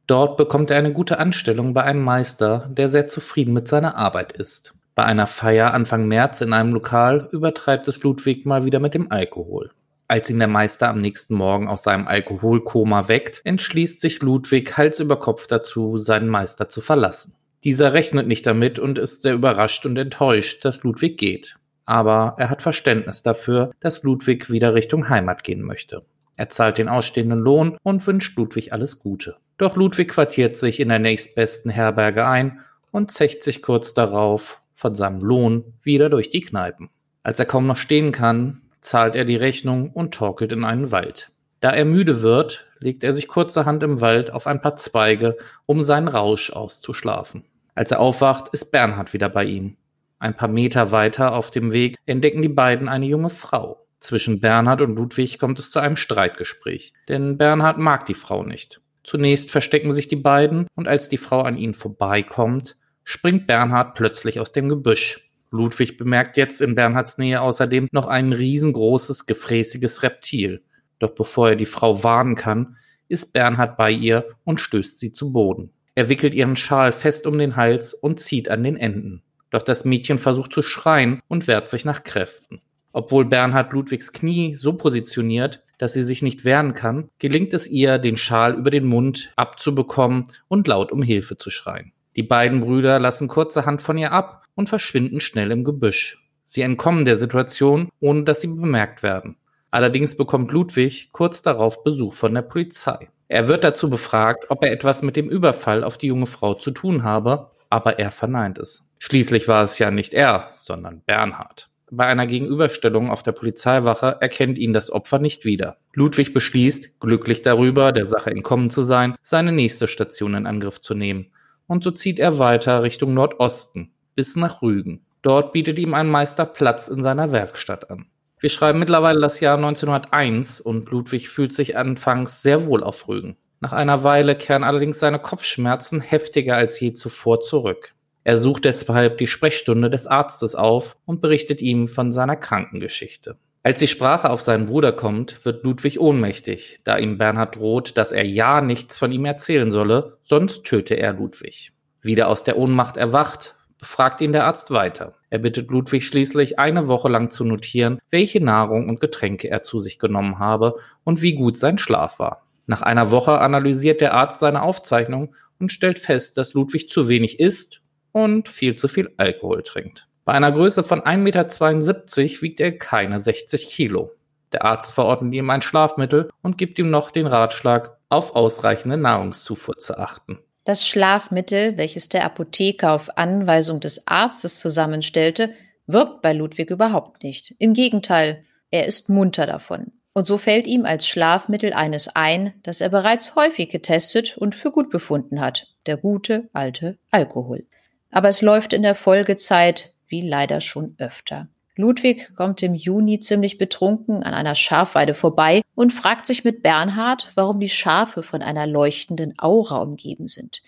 Dort bekommt er eine gute Anstellung bei einem Meister, der sehr zufrieden mit seiner Arbeit ist. Bei einer Feier Anfang März in einem Lokal übertreibt es Ludwig mal wieder mit dem Alkohol. Als ihn der Meister am nächsten Morgen aus seinem Alkoholkoma weckt, entschließt sich Ludwig Hals über Kopf dazu, seinen Meister zu verlassen. Dieser rechnet nicht damit und ist sehr überrascht und enttäuscht, dass Ludwig geht. Aber er hat Verständnis dafür, dass Ludwig wieder Richtung Heimat gehen möchte. Er zahlt den ausstehenden Lohn und wünscht Ludwig alles Gute. Doch Ludwig quartiert sich in der nächstbesten Herberge ein und zecht sich kurz darauf von seinem Lohn wieder durch die Kneipen. Als er kaum noch stehen kann, zahlt er die Rechnung und torkelt in einen Wald. Da er müde wird, legt er sich kurzerhand im Wald auf ein paar Zweige, um seinen Rausch auszuschlafen. Als er aufwacht, ist Bernhard wieder bei ihm. Ein paar Meter weiter auf dem Weg entdecken die beiden eine junge Frau. Zwischen Bernhard und Ludwig kommt es zu einem Streitgespräch, denn Bernhard mag die Frau nicht. Zunächst verstecken sich die beiden, und als die Frau an ihnen vorbeikommt, springt Bernhard plötzlich aus dem Gebüsch. Ludwig bemerkt jetzt in Bernhards Nähe außerdem noch ein riesengroßes, gefräßiges Reptil. Doch bevor er die Frau warnen kann, ist Bernhard bei ihr und stößt sie zu Boden. Er wickelt ihren Schal fest um den Hals und zieht an den Enden. Doch das Mädchen versucht zu schreien und wehrt sich nach Kräften. Obwohl Bernhard Ludwigs Knie so positioniert, dass sie sich nicht wehren kann, gelingt es ihr, den Schal über den Mund abzubekommen und laut um Hilfe zu schreien. Die beiden Brüder lassen kurzerhand von ihr ab und verschwinden schnell im Gebüsch. Sie entkommen der Situation, ohne dass sie bemerkt werden. Allerdings bekommt Ludwig kurz darauf Besuch von der Polizei. Er wird dazu befragt, ob er etwas mit dem Überfall auf die junge Frau zu tun habe, aber er verneint es. Schließlich war es ja nicht er, sondern Bernhard. Bei einer Gegenüberstellung auf der Polizeiwache erkennt ihn das Opfer nicht wieder. Ludwig beschließt, glücklich darüber, der Sache entkommen zu sein, seine nächste Station in Angriff zu nehmen. Und so zieht er weiter Richtung Nordosten, bis nach Rügen. Dort bietet ihm ein Meister Platz in seiner Werkstatt an. Wir schreiben mittlerweile das Jahr 1901 und Ludwig fühlt sich anfangs sehr wohl auf Rügen. Nach einer Weile kehren allerdings seine Kopfschmerzen heftiger als je zuvor zurück. Er sucht deshalb die Sprechstunde des Arztes auf und berichtet ihm von seiner Krankengeschichte. Als die Sprache auf seinen Bruder kommt, wird Ludwig ohnmächtig, da ihm Bernhard droht, dass er ja nichts von ihm erzählen solle, sonst töte er Ludwig. Wieder aus der Ohnmacht erwacht, befragt ihn der Arzt weiter. Er bittet Ludwig schließlich, eine Woche lang zu notieren, welche Nahrung und Getränke er zu sich genommen habe und wie gut sein Schlaf war. Nach einer Woche analysiert der Arzt seine Aufzeichnung und stellt fest, dass Ludwig zu wenig isst und viel zu viel Alkohol trinkt. Bei einer Größe von 1,72 Meter wiegt er keine 60 Kilo. Der Arzt verordnet ihm ein Schlafmittel und gibt ihm noch den Ratschlag, auf ausreichende Nahrungszufuhr zu achten. Das Schlafmittel, welches der Apotheker auf Anweisung des Arztes zusammenstellte, wirkt bei Ludwig überhaupt nicht. Im Gegenteil, er ist munter davon. Und so fällt ihm als Schlafmittel eines ein, das er bereits häufig getestet und für gut befunden hat, der gute alte Alkohol. Aber es läuft in der Folgezeit wie leider schon öfter. Ludwig kommt im Juni ziemlich betrunken an einer Schafweide vorbei und fragt sich mit Bernhard, warum die Schafe von einer leuchtenden Aura umgeben sind.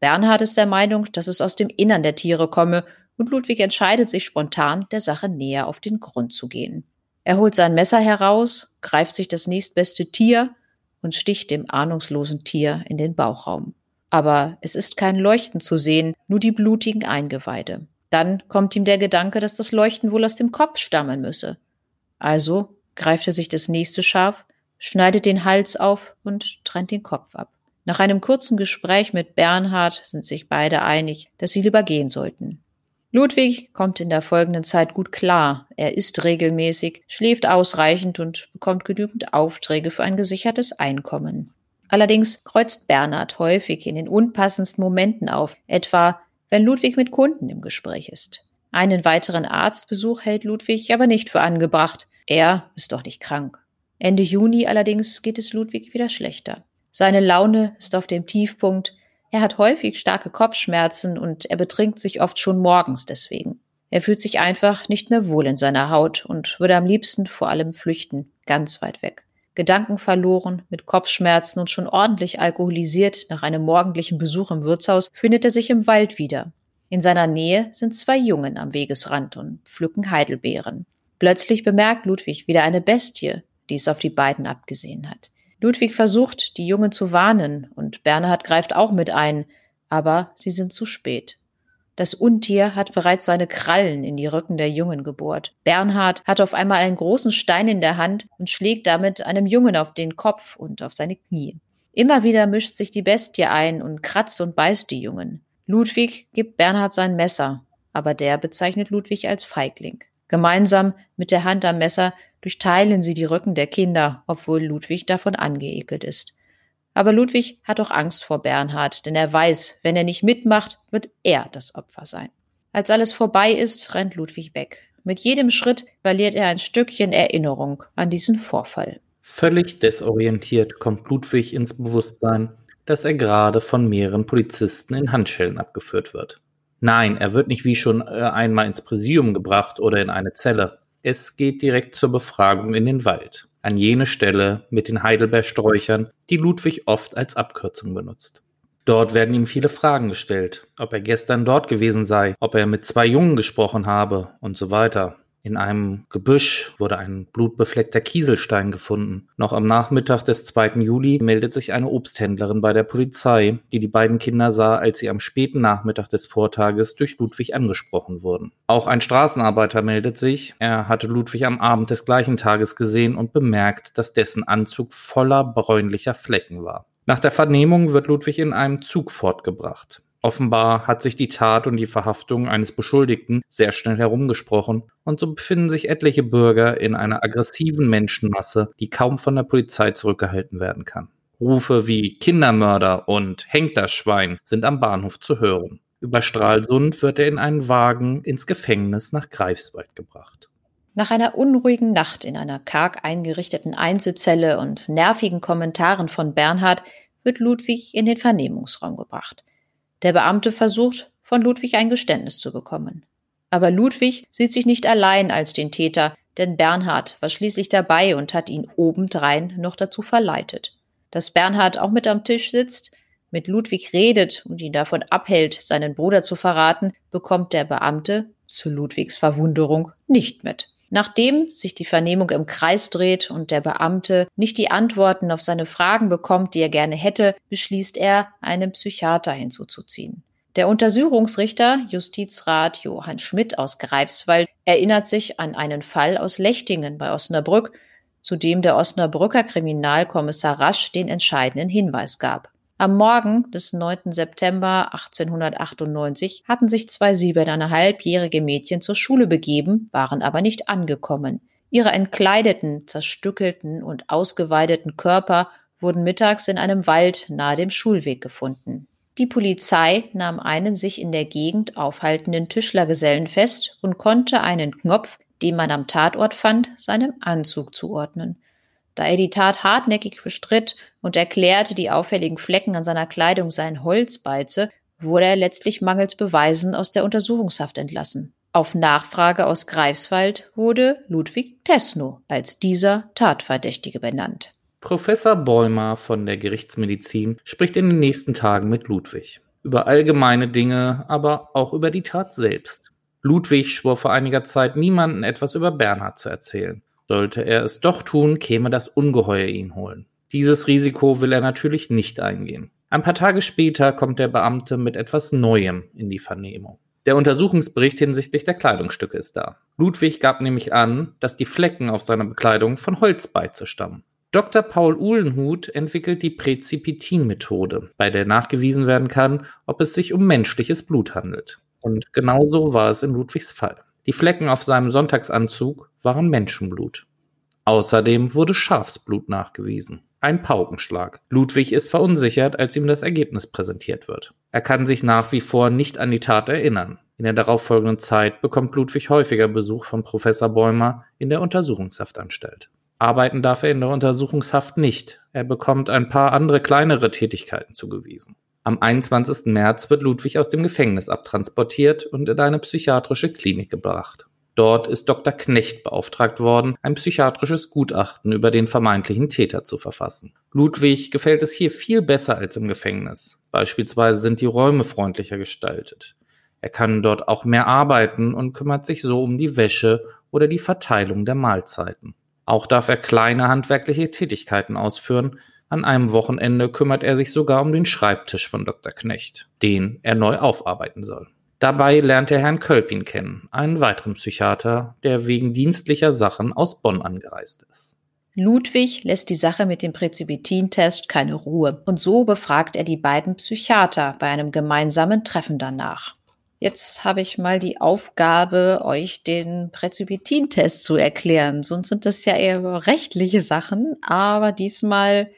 Bernhard ist der Meinung, dass es aus dem Innern der Tiere komme, und Ludwig entscheidet sich spontan, der Sache näher auf den Grund zu gehen. Er holt sein Messer heraus, greift sich das nächstbeste Tier und sticht dem ahnungslosen Tier in den Bauchraum. Aber es ist kein Leuchten zu sehen, nur die blutigen Eingeweide. Dann kommt ihm der Gedanke, dass das Leuchten wohl aus dem Kopf stammen müsse. Also greift er sich das nächste Schaf, schneidet den Hals auf und trennt den Kopf ab. Nach einem kurzen Gespräch mit Bernhard sind sich beide einig, dass sie lieber gehen sollten. Ludwig kommt in der folgenden Zeit gut klar. Er isst regelmäßig, schläft ausreichend und bekommt genügend Aufträge für ein gesichertes Einkommen. Allerdings kreuzt Bernhard häufig in den unpassendsten Momenten auf, etwa wenn Ludwig mit Kunden im Gespräch ist. Einen weiteren Arztbesuch hält Ludwig aber nicht für angebracht. Er ist doch nicht krank. Ende Juni allerdings geht es Ludwig wieder schlechter. Seine Laune ist auf dem Tiefpunkt. Er hat häufig starke Kopfschmerzen und er betrinkt sich oft schon morgens deswegen. Er fühlt sich einfach nicht mehr wohl in seiner Haut und würde am liebsten vor allem flüchten, ganz weit weg. Gedanken verloren, mit Kopfschmerzen und schon ordentlich alkoholisiert nach einem morgendlichen Besuch im Wirtshaus, findet er sich im Wald wieder. In seiner Nähe sind zwei Jungen am Wegesrand und pflücken Heidelbeeren. Plötzlich bemerkt Ludwig wieder eine Bestie, die es auf die beiden abgesehen hat. Ludwig versucht, die Jungen zu warnen, und Bernhard greift auch mit ein, aber sie sind zu spät. Das Untier hat bereits seine Krallen in die Rücken der Jungen gebohrt. Bernhard hat auf einmal einen großen Stein in der Hand und schlägt damit einem Jungen auf den Kopf und auf seine Knie. Immer wieder mischt sich die Bestie ein und kratzt und beißt die Jungen. Ludwig gibt Bernhard sein Messer, aber der bezeichnet Ludwig als Feigling. Gemeinsam mit der Hand am Messer durchteilen sie die Rücken der Kinder, obwohl Ludwig davon angeekelt ist. Aber Ludwig hat auch Angst vor Bernhard, denn er weiß, wenn er nicht mitmacht, wird er das Opfer sein. Als alles vorbei ist, rennt Ludwig weg. Mit jedem Schritt verliert er ein Stückchen Erinnerung an diesen Vorfall. Völlig desorientiert kommt Ludwig ins Bewusstsein, dass er gerade von mehreren Polizisten in Handschellen abgeführt wird. Nein, er wird nicht wie schon äh, einmal ins Präsidium gebracht oder in eine Zelle. Es geht direkt zur Befragung in den Wald, an jene Stelle mit den Heidelbeersträuchern, die Ludwig oft als Abkürzung benutzt. Dort werden ihm viele Fragen gestellt, ob er gestern dort gewesen sei, ob er mit zwei Jungen gesprochen habe und so weiter. In einem Gebüsch wurde ein blutbefleckter Kieselstein gefunden. Noch am Nachmittag des 2. Juli meldet sich eine Obsthändlerin bei der Polizei, die die beiden Kinder sah, als sie am späten Nachmittag des Vortages durch Ludwig angesprochen wurden. Auch ein Straßenarbeiter meldet sich. Er hatte Ludwig am Abend des gleichen Tages gesehen und bemerkt, dass dessen Anzug voller bräunlicher Flecken war. Nach der Vernehmung wird Ludwig in einem Zug fortgebracht. Offenbar hat sich die Tat und die Verhaftung eines Beschuldigten sehr schnell herumgesprochen und so befinden sich etliche Bürger in einer aggressiven Menschenmasse, die kaum von der Polizei zurückgehalten werden kann. Rufe wie Kindermörder und Hängt das Schwein sind am Bahnhof zu hören. Über Stralsund wird er in einen Wagen ins Gefängnis nach Greifswald gebracht. Nach einer unruhigen Nacht in einer karg eingerichteten Einzelzelle und nervigen Kommentaren von Bernhard wird Ludwig in den Vernehmungsraum gebracht. Der Beamte versucht, von Ludwig ein Geständnis zu bekommen. Aber Ludwig sieht sich nicht allein als den Täter, denn Bernhard war schließlich dabei und hat ihn obendrein noch dazu verleitet. Dass Bernhard auch mit am Tisch sitzt, mit Ludwig redet und ihn davon abhält, seinen Bruder zu verraten, bekommt der Beamte, zu Ludwigs Verwunderung, nicht mit. Nachdem sich die Vernehmung im Kreis dreht und der Beamte nicht die Antworten auf seine Fragen bekommt, die er gerne hätte, beschließt er, einen Psychiater hinzuzuziehen. Der Untersuchungsrichter, Justizrat Johann Schmidt aus Greifswald, erinnert sich an einen Fall aus Lechtingen bei Osnabrück, zu dem der Osnabrücker Kriminalkommissar Rasch den entscheidenden Hinweis gab. Am Morgen des 9. September 1898 hatten sich zwei siebeneinhalbjährige Mädchen zur Schule begeben, waren aber nicht angekommen. Ihre entkleideten, zerstückelten und ausgeweideten Körper wurden mittags in einem Wald nahe dem Schulweg gefunden. Die Polizei nahm einen sich in der Gegend aufhaltenden Tischlergesellen fest und konnte einen Knopf, den man am Tatort fand, seinem Anzug zuordnen. Da er die Tat hartnäckig bestritt und erklärte, die auffälligen Flecken an seiner Kleidung seien Holzbeize, wurde er letztlich mangels Beweisen aus der Untersuchungshaft entlassen. Auf Nachfrage aus Greifswald wurde Ludwig Tesno als dieser Tatverdächtige benannt. Professor Bäumer von der Gerichtsmedizin spricht in den nächsten Tagen mit Ludwig. Über allgemeine Dinge, aber auch über die Tat selbst. Ludwig schwor vor einiger Zeit, niemanden etwas über Bernhard zu erzählen. Sollte er es doch tun, käme das Ungeheuer ihn holen. Dieses Risiko will er natürlich nicht eingehen. Ein paar Tage später kommt der Beamte mit etwas Neuem in die Vernehmung. Der Untersuchungsbericht hinsichtlich der Kleidungsstücke ist da. Ludwig gab nämlich an, dass die Flecken auf seiner Bekleidung von Holzbeize stammen. Dr. Paul Uhlenhuth entwickelt die Präzipitin-Methode, bei der nachgewiesen werden kann, ob es sich um menschliches Blut handelt. Und genauso war es in Ludwigs Fall. Die Flecken auf seinem Sonntagsanzug waren Menschenblut. Außerdem wurde Schafsblut nachgewiesen. Ein Paukenschlag. Ludwig ist verunsichert, als ihm das Ergebnis präsentiert wird. Er kann sich nach wie vor nicht an die Tat erinnern. In der darauffolgenden Zeit bekommt Ludwig häufiger Besuch von Professor Bäumer in der Untersuchungshaftanstalt. Arbeiten darf er in der Untersuchungshaft nicht. Er bekommt ein paar andere kleinere Tätigkeiten zugewiesen. Am 21. März wird Ludwig aus dem Gefängnis abtransportiert und in eine psychiatrische Klinik gebracht. Dort ist Dr. Knecht beauftragt worden, ein psychiatrisches Gutachten über den vermeintlichen Täter zu verfassen. Ludwig gefällt es hier viel besser als im Gefängnis. Beispielsweise sind die Räume freundlicher gestaltet. Er kann dort auch mehr arbeiten und kümmert sich so um die Wäsche oder die Verteilung der Mahlzeiten. Auch darf er kleine handwerkliche Tätigkeiten ausführen. An einem Wochenende kümmert er sich sogar um den Schreibtisch von Dr. Knecht, den er neu aufarbeiten soll. Dabei lernt er Herrn Kölpin kennen, einen weiteren Psychiater, der wegen dienstlicher Sachen aus Bonn angereist ist. Ludwig lässt die Sache mit dem Präzipitintest keine Ruhe und so befragt er die beiden Psychiater bei einem gemeinsamen Treffen danach. Jetzt habe ich mal die Aufgabe, euch den Präzipitintest zu erklären. Sonst sind das ja eher rechtliche Sachen. Aber diesmal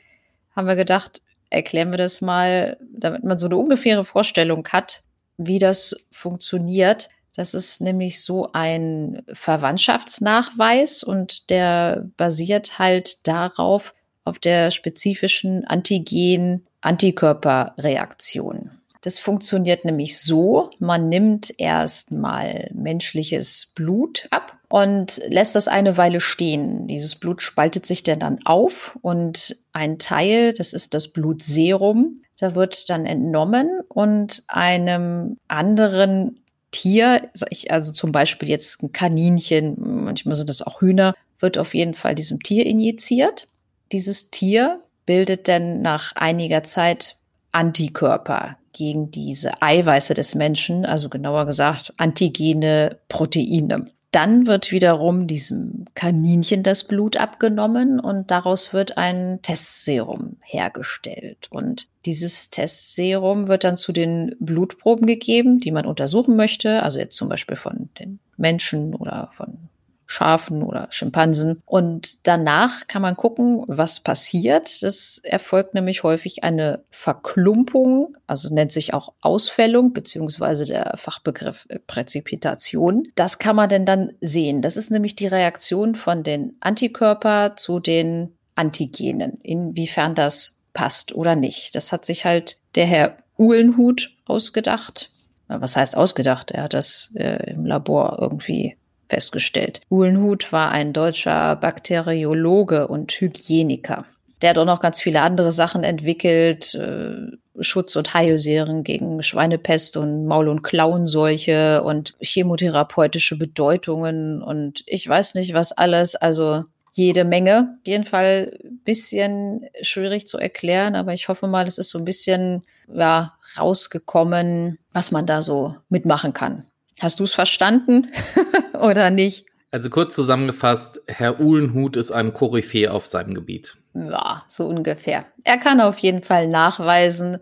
haben wir gedacht, erklären wir das mal, damit man so eine ungefähre Vorstellung hat, wie das funktioniert. Das ist nämlich so ein Verwandtschaftsnachweis und der basiert halt darauf, auf der spezifischen Antigen-Antikörperreaktion. Das funktioniert nämlich so, man nimmt erstmal menschliches Blut ab und lässt das eine Weile stehen. Dieses Blut spaltet sich dann auf und ein Teil, das ist das Blutserum, da wird dann entnommen und einem anderen Tier, also zum Beispiel jetzt ein Kaninchen, manchmal sind das auch Hühner, wird auf jeden Fall diesem Tier injiziert. Dieses Tier bildet dann nach einiger Zeit Antikörper gegen diese Eiweiße des Menschen, also genauer gesagt antigene Proteine. Dann wird wiederum diesem Kaninchen das Blut abgenommen und daraus wird ein Testserum hergestellt. Und dieses Testserum wird dann zu den Blutproben gegeben, die man untersuchen möchte, also jetzt zum Beispiel von den Menschen oder von Schafen oder Schimpansen. Und danach kann man gucken, was passiert. Das erfolgt nämlich häufig eine Verklumpung, also nennt sich auch Ausfällung, beziehungsweise der Fachbegriff äh, Präzipitation. Das kann man denn dann sehen. Das ist nämlich die Reaktion von den Antikörper zu den Antigenen, inwiefern das passt oder nicht. Das hat sich halt der Herr Uhlenhut ausgedacht. Was heißt ausgedacht? Er hat das äh, im Labor irgendwie festgestellt. Uhlenhuth war ein deutscher Bakteriologe und Hygieniker. Der hat auch noch ganz viele andere Sachen entwickelt, äh, Schutz- und Heilserien gegen Schweinepest und Maul- und Klauenseuche und chemotherapeutische Bedeutungen und ich weiß nicht was alles. Also jede Menge. Auf jeden Fall ein bisschen schwierig zu erklären, aber ich hoffe mal, es ist so ein bisschen ja, rausgekommen, was man da so mitmachen kann. Hast du es verstanden oder nicht? Also kurz zusammengefasst, Herr Uhlenhut ist ein Koryphäe auf seinem Gebiet. Ja, so ungefähr. Er kann auf jeden Fall nachweisen,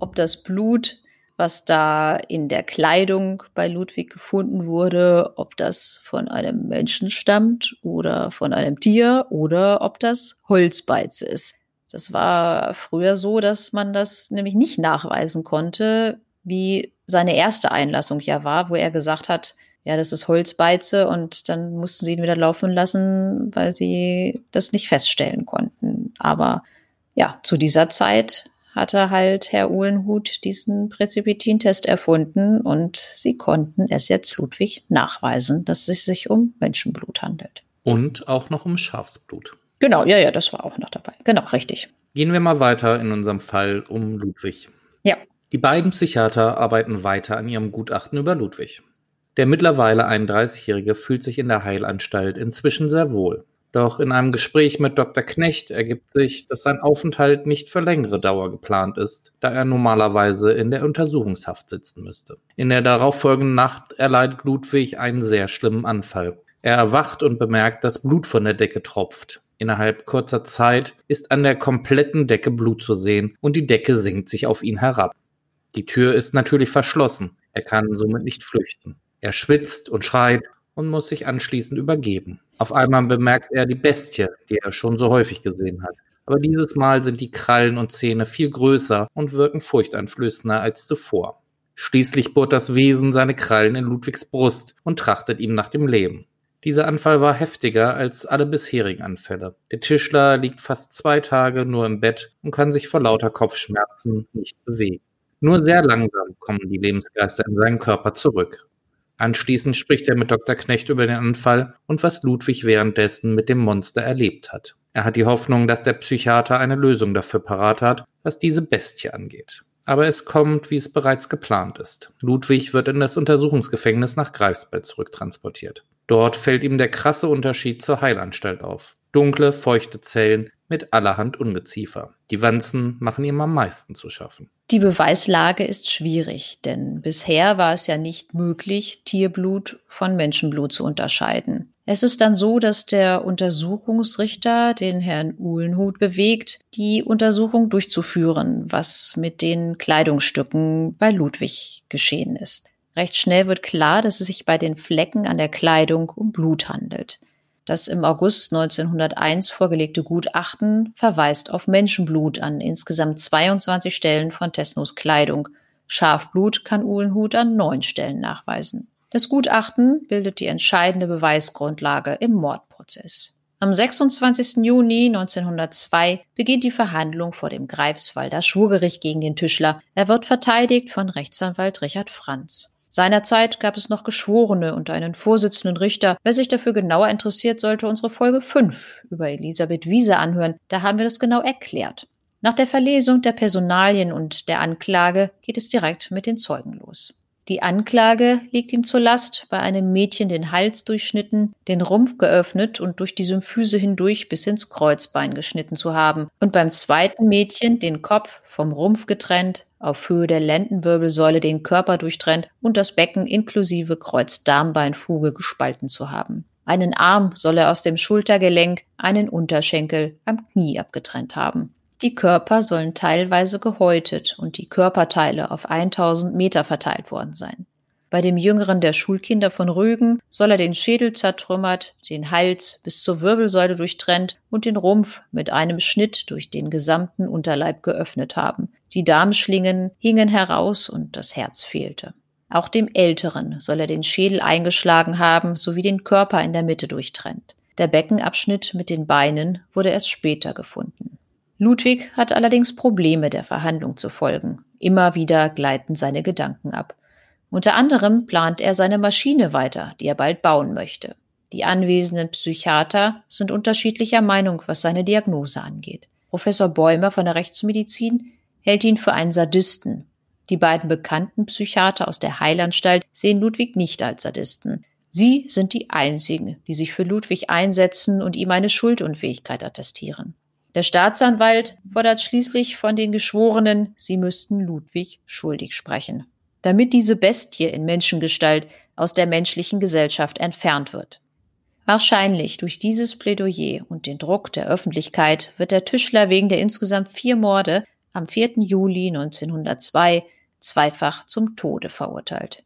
ob das Blut, was da in der Kleidung bei Ludwig gefunden wurde, ob das von einem Menschen stammt oder von einem Tier oder ob das Holzbeize ist. Das war früher so, dass man das nämlich nicht nachweisen konnte, wie seine erste Einlassung ja war, wo er gesagt hat, ja, das ist Holzbeize und dann mussten sie ihn wieder laufen lassen, weil sie das nicht feststellen konnten. Aber ja, zu dieser Zeit hatte halt Herr Uhlenhut diesen Präzipitintest erfunden und sie konnten es jetzt Ludwig nachweisen, dass es sich um Menschenblut handelt. Und auch noch um Schafsblut. Genau, ja, ja, das war auch noch dabei. Genau, richtig. Gehen wir mal weiter in unserem Fall um Ludwig. Ja. Die beiden Psychiater arbeiten weiter an ihrem Gutachten über Ludwig. Der mittlerweile 31-Jährige fühlt sich in der Heilanstalt inzwischen sehr wohl. Doch in einem Gespräch mit Dr. Knecht ergibt sich, dass sein Aufenthalt nicht für längere Dauer geplant ist, da er normalerweise in der Untersuchungshaft sitzen müsste. In der darauffolgenden Nacht erleidet Ludwig einen sehr schlimmen Anfall. Er erwacht und bemerkt, dass Blut von der Decke tropft. Innerhalb kurzer Zeit ist an der kompletten Decke Blut zu sehen und die Decke senkt sich auf ihn herab. Die Tür ist natürlich verschlossen. Er kann somit nicht flüchten. Er schwitzt und schreit und muss sich anschließend übergeben. Auf einmal bemerkt er die Bestie, die er schon so häufig gesehen hat. Aber dieses Mal sind die Krallen und Zähne viel größer und wirken furchteinflößender als zuvor. Schließlich bohrt das Wesen seine Krallen in Ludwigs Brust und trachtet ihm nach dem Leben. Dieser Anfall war heftiger als alle bisherigen Anfälle. Der Tischler liegt fast zwei Tage nur im Bett und kann sich vor lauter Kopfschmerzen nicht bewegen. Nur sehr langsam kommen die Lebensgeister in seinen Körper zurück. Anschließend spricht er mit Dr. Knecht über den Anfall und was Ludwig währenddessen mit dem Monster erlebt hat. Er hat die Hoffnung, dass der Psychiater eine Lösung dafür parat hat, was diese Bestie angeht. Aber es kommt, wie es bereits geplant ist. Ludwig wird in das Untersuchungsgefängnis nach Greifswald zurücktransportiert. Dort fällt ihm der krasse Unterschied zur Heilanstalt auf. Dunkle, feuchte Zellen mit allerhand Ungeziefer. Die Wanzen machen ihm am meisten zu schaffen. Die Beweislage ist schwierig, denn bisher war es ja nicht möglich, Tierblut von Menschenblut zu unterscheiden. Es ist dann so, dass der Untersuchungsrichter den Herrn Uhlenhut bewegt, die Untersuchung durchzuführen, was mit den Kleidungsstücken bei Ludwig geschehen ist. Recht schnell wird klar, dass es sich bei den Flecken an der Kleidung um Blut handelt. Das im August 1901 vorgelegte Gutachten verweist auf Menschenblut an insgesamt 22 Stellen von Tesnos Kleidung. Schafblut kann Uhlenhut an neun Stellen nachweisen. Das Gutachten bildet die entscheidende Beweisgrundlage im Mordprozess. Am 26. Juni 1902 beginnt die Verhandlung vor dem Greifswalder Schwurgericht gegen den Tischler. Er wird verteidigt von Rechtsanwalt Richard Franz. Seinerzeit gab es noch Geschworene und einen Vorsitzenden Richter. Wer sich dafür genauer interessiert, sollte unsere Folge 5 über Elisabeth Wiese anhören. Da haben wir das genau erklärt. Nach der Verlesung der Personalien und der Anklage geht es direkt mit den Zeugen los. Die Anklage legt ihm zur Last, bei einem Mädchen den Hals durchschnitten, den Rumpf geöffnet und durch die Symphyse hindurch bis ins Kreuzbein geschnitten zu haben und beim zweiten Mädchen den Kopf vom Rumpf getrennt, auf Höhe der Lendenwirbelsäule den Körper durchtrennt und das Becken inklusive Kreuzdarmbeinfuge gespalten zu haben. Einen Arm soll er aus dem Schultergelenk, einen Unterschenkel am Knie abgetrennt haben. Die Körper sollen teilweise gehäutet und die Körperteile auf 1000 Meter verteilt worden sein. Bei dem jüngeren der Schulkinder von Rügen soll er den Schädel zertrümmert, den Hals bis zur Wirbelsäule durchtrennt und den Rumpf mit einem Schnitt durch den gesamten Unterleib geöffnet haben. Die Darmschlingen hingen heraus und das Herz fehlte. Auch dem Älteren soll er den Schädel eingeschlagen haben sowie den Körper in der Mitte durchtrennt. Der Beckenabschnitt mit den Beinen wurde erst später gefunden. Ludwig hat allerdings Probleme der Verhandlung zu folgen. Immer wieder gleiten seine Gedanken ab. Unter anderem plant er seine Maschine weiter, die er bald bauen möchte. Die anwesenden Psychiater sind unterschiedlicher Meinung, was seine Diagnose angeht. Professor Bäumer von der Rechtsmedizin hält ihn für einen Sadisten. Die beiden bekannten Psychiater aus der Heilanstalt sehen Ludwig nicht als Sadisten. Sie sind die einzigen, die sich für Ludwig einsetzen und ihm eine Schuldunfähigkeit attestieren. Der Staatsanwalt fordert schließlich von den Geschworenen, sie müssten Ludwig schuldig sprechen, damit diese Bestie in Menschengestalt aus der menschlichen Gesellschaft entfernt wird. Wahrscheinlich durch dieses Plädoyer und den Druck der Öffentlichkeit wird der Tischler wegen der insgesamt vier Morde am 4. Juli 1902 zweifach zum Tode verurteilt.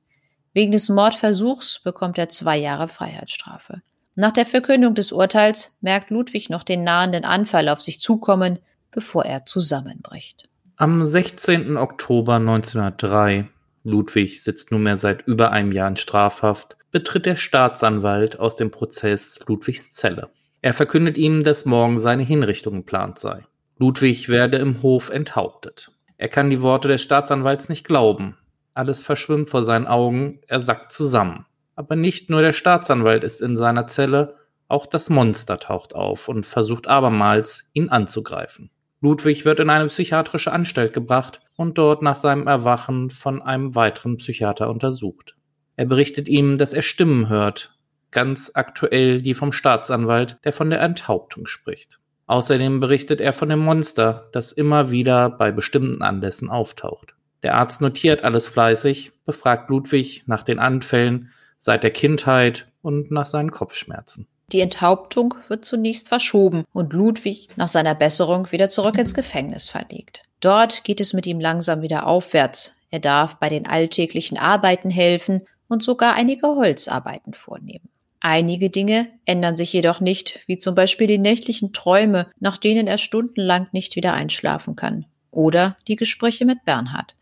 Wegen des Mordversuchs bekommt er zwei Jahre Freiheitsstrafe. Nach der Verkündung des Urteils merkt Ludwig noch den nahenden Anfall auf sich zukommen, bevor er zusammenbricht. Am 16. Oktober 1903 Ludwig sitzt nunmehr seit über einem Jahr in Strafhaft, betritt der Staatsanwalt aus dem Prozess Ludwigs Zelle. Er verkündet ihm, dass morgen seine Hinrichtung geplant sei. Ludwig werde im Hof enthauptet. Er kann die Worte des Staatsanwalts nicht glauben. Alles verschwimmt vor seinen Augen, er sackt zusammen. Aber nicht nur der Staatsanwalt ist in seiner Zelle, auch das Monster taucht auf und versucht abermals, ihn anzugreifen. Ludwig wird in eine psychiatrische Anstalt gebracht und dort nach seinem Erwachen von einem weiteren Psychiater untersucht. Er berichtet ihm, dass er Stimmen hört, ganz aktuell die vom Staatsanwalt, der von der Enthauptung spricht. Außerdem berichtet er von dem Monster, das immer wieder bei bestimmten Anlässen auftaucht. Der Arzt notiert alles fleißig, befragt Ludwig nach den Anfällen seit der Kindheit und nach seinen Kopfschmerzen. Die Enthauptung wird zunächst verschoben und Ludwig nach seiner Besserung wieder zurück ins Gefängnis verlegt. Dort geht es mit ihm langsam wieder aufwärts. Er darf bei den alltäglichen Arbeiten helfen und sogar einige Holzarbeiten vornehmen. Einige Dinge ändern sich jedoch nicht, wie zum Beispiel die nächtlichen Träume, nach denen er stundenlang nicht wieder einschlafen kann, oder die Gespräche mit Bernhard.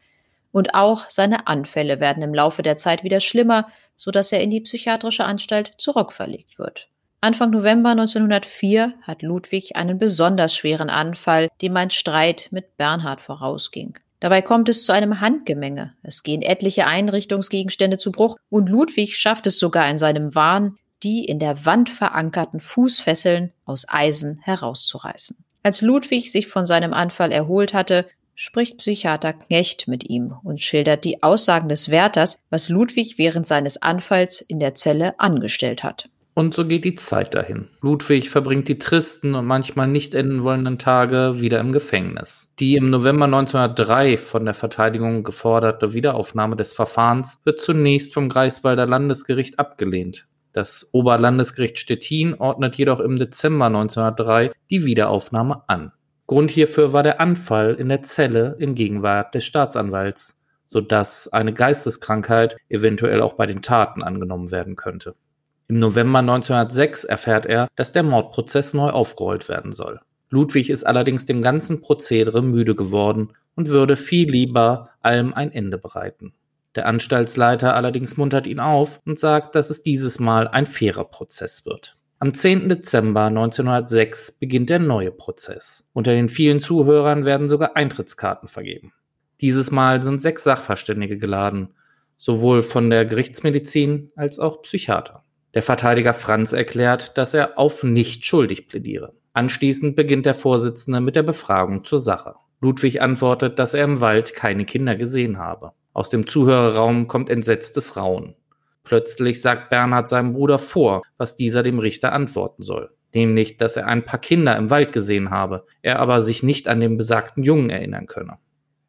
Und auch seine Anfälle werden im Laufe der Zeit wieder schlimmer, so dass er in die psychiatrische Anstalt zurückverlegt wird. Anfang November 1904 hat Ludwig einen besonders schweren Anfall, dem ein Streit mit Bernhard vorausging. Dabei kommt es zu einem Handgemenge. Es gehen etliche Einrichtungsgegenstände zu Bruch und Ludwig schafft es sogar in seinem Wahn, die in der Wand verankerten Fußfesseln aus Eisen herauszureißen. Als Ludwig sich von seinem Anfall erholt hatte, spricht Psychiater Knecht mit ihm und schildert die Aussagen des Wärters, was Ludwig während seines Anfalls in der Zelle angestellt hat. Und so geht die Zeit dahin. Ludwig verbringt die tristen und manchmal nicht enden wollenden Tage wieder im Gefängnis. Die im November 1903 von der Verteidigung geforderte Wiederaufnahme des Verfahrens wird zunächst vom Greifswalder Landesgericht abgelehnt. Das Oberlandesgericht Stettin ordnet jedoch im Dezember 1903 die Wiederaufnahme an. Grund hierfür war der Anfall in der Zelle in Gegenwart des Staatsanwalts, sodass eine Geisteskrankheit eventuell auch bei den Taten angenommen werden könnte. Im November 1906 erfährt er, dass der Mordprozess neu aufgerollt werden soll. Ludwig ist allerdings dem ganzen Prozedere müde geworden und würde viel lieber allem ein Ende bereiten. Der Anstaltsleiter allerdings muntert ihn auf und sagt, dass es dieses Mal ein fairer Prozess wird. Am 10. Dezember 1906 beginnt der neue Prozess. Unter den vielen Zuhörern werden sogar Eintrittskarten vergeben. Dieses Mal sind sechs Sachverständige geladen, sowohl von der Gerichtsmedizin als auch Psychiater. Der Verteidiger Franz erklärt, dass er auf nicht schuldig plädiere. Anschließend beginnt der Vorsitzende mit der Befragung zur Sache. Ludwig antwortet, dass er im Wald keine Kinder gesehen habe. Aus dem Zuhörerraum kommt entsetztes Raunen. Plötzlich sagt Bernhard seinem Bruder vor, was dieser dem Richter antworten soll. Nämlich, dass er ein paar Kinder im Wald gesehen habe, er aber sich nicht an den besagten Jungen erinnern könne.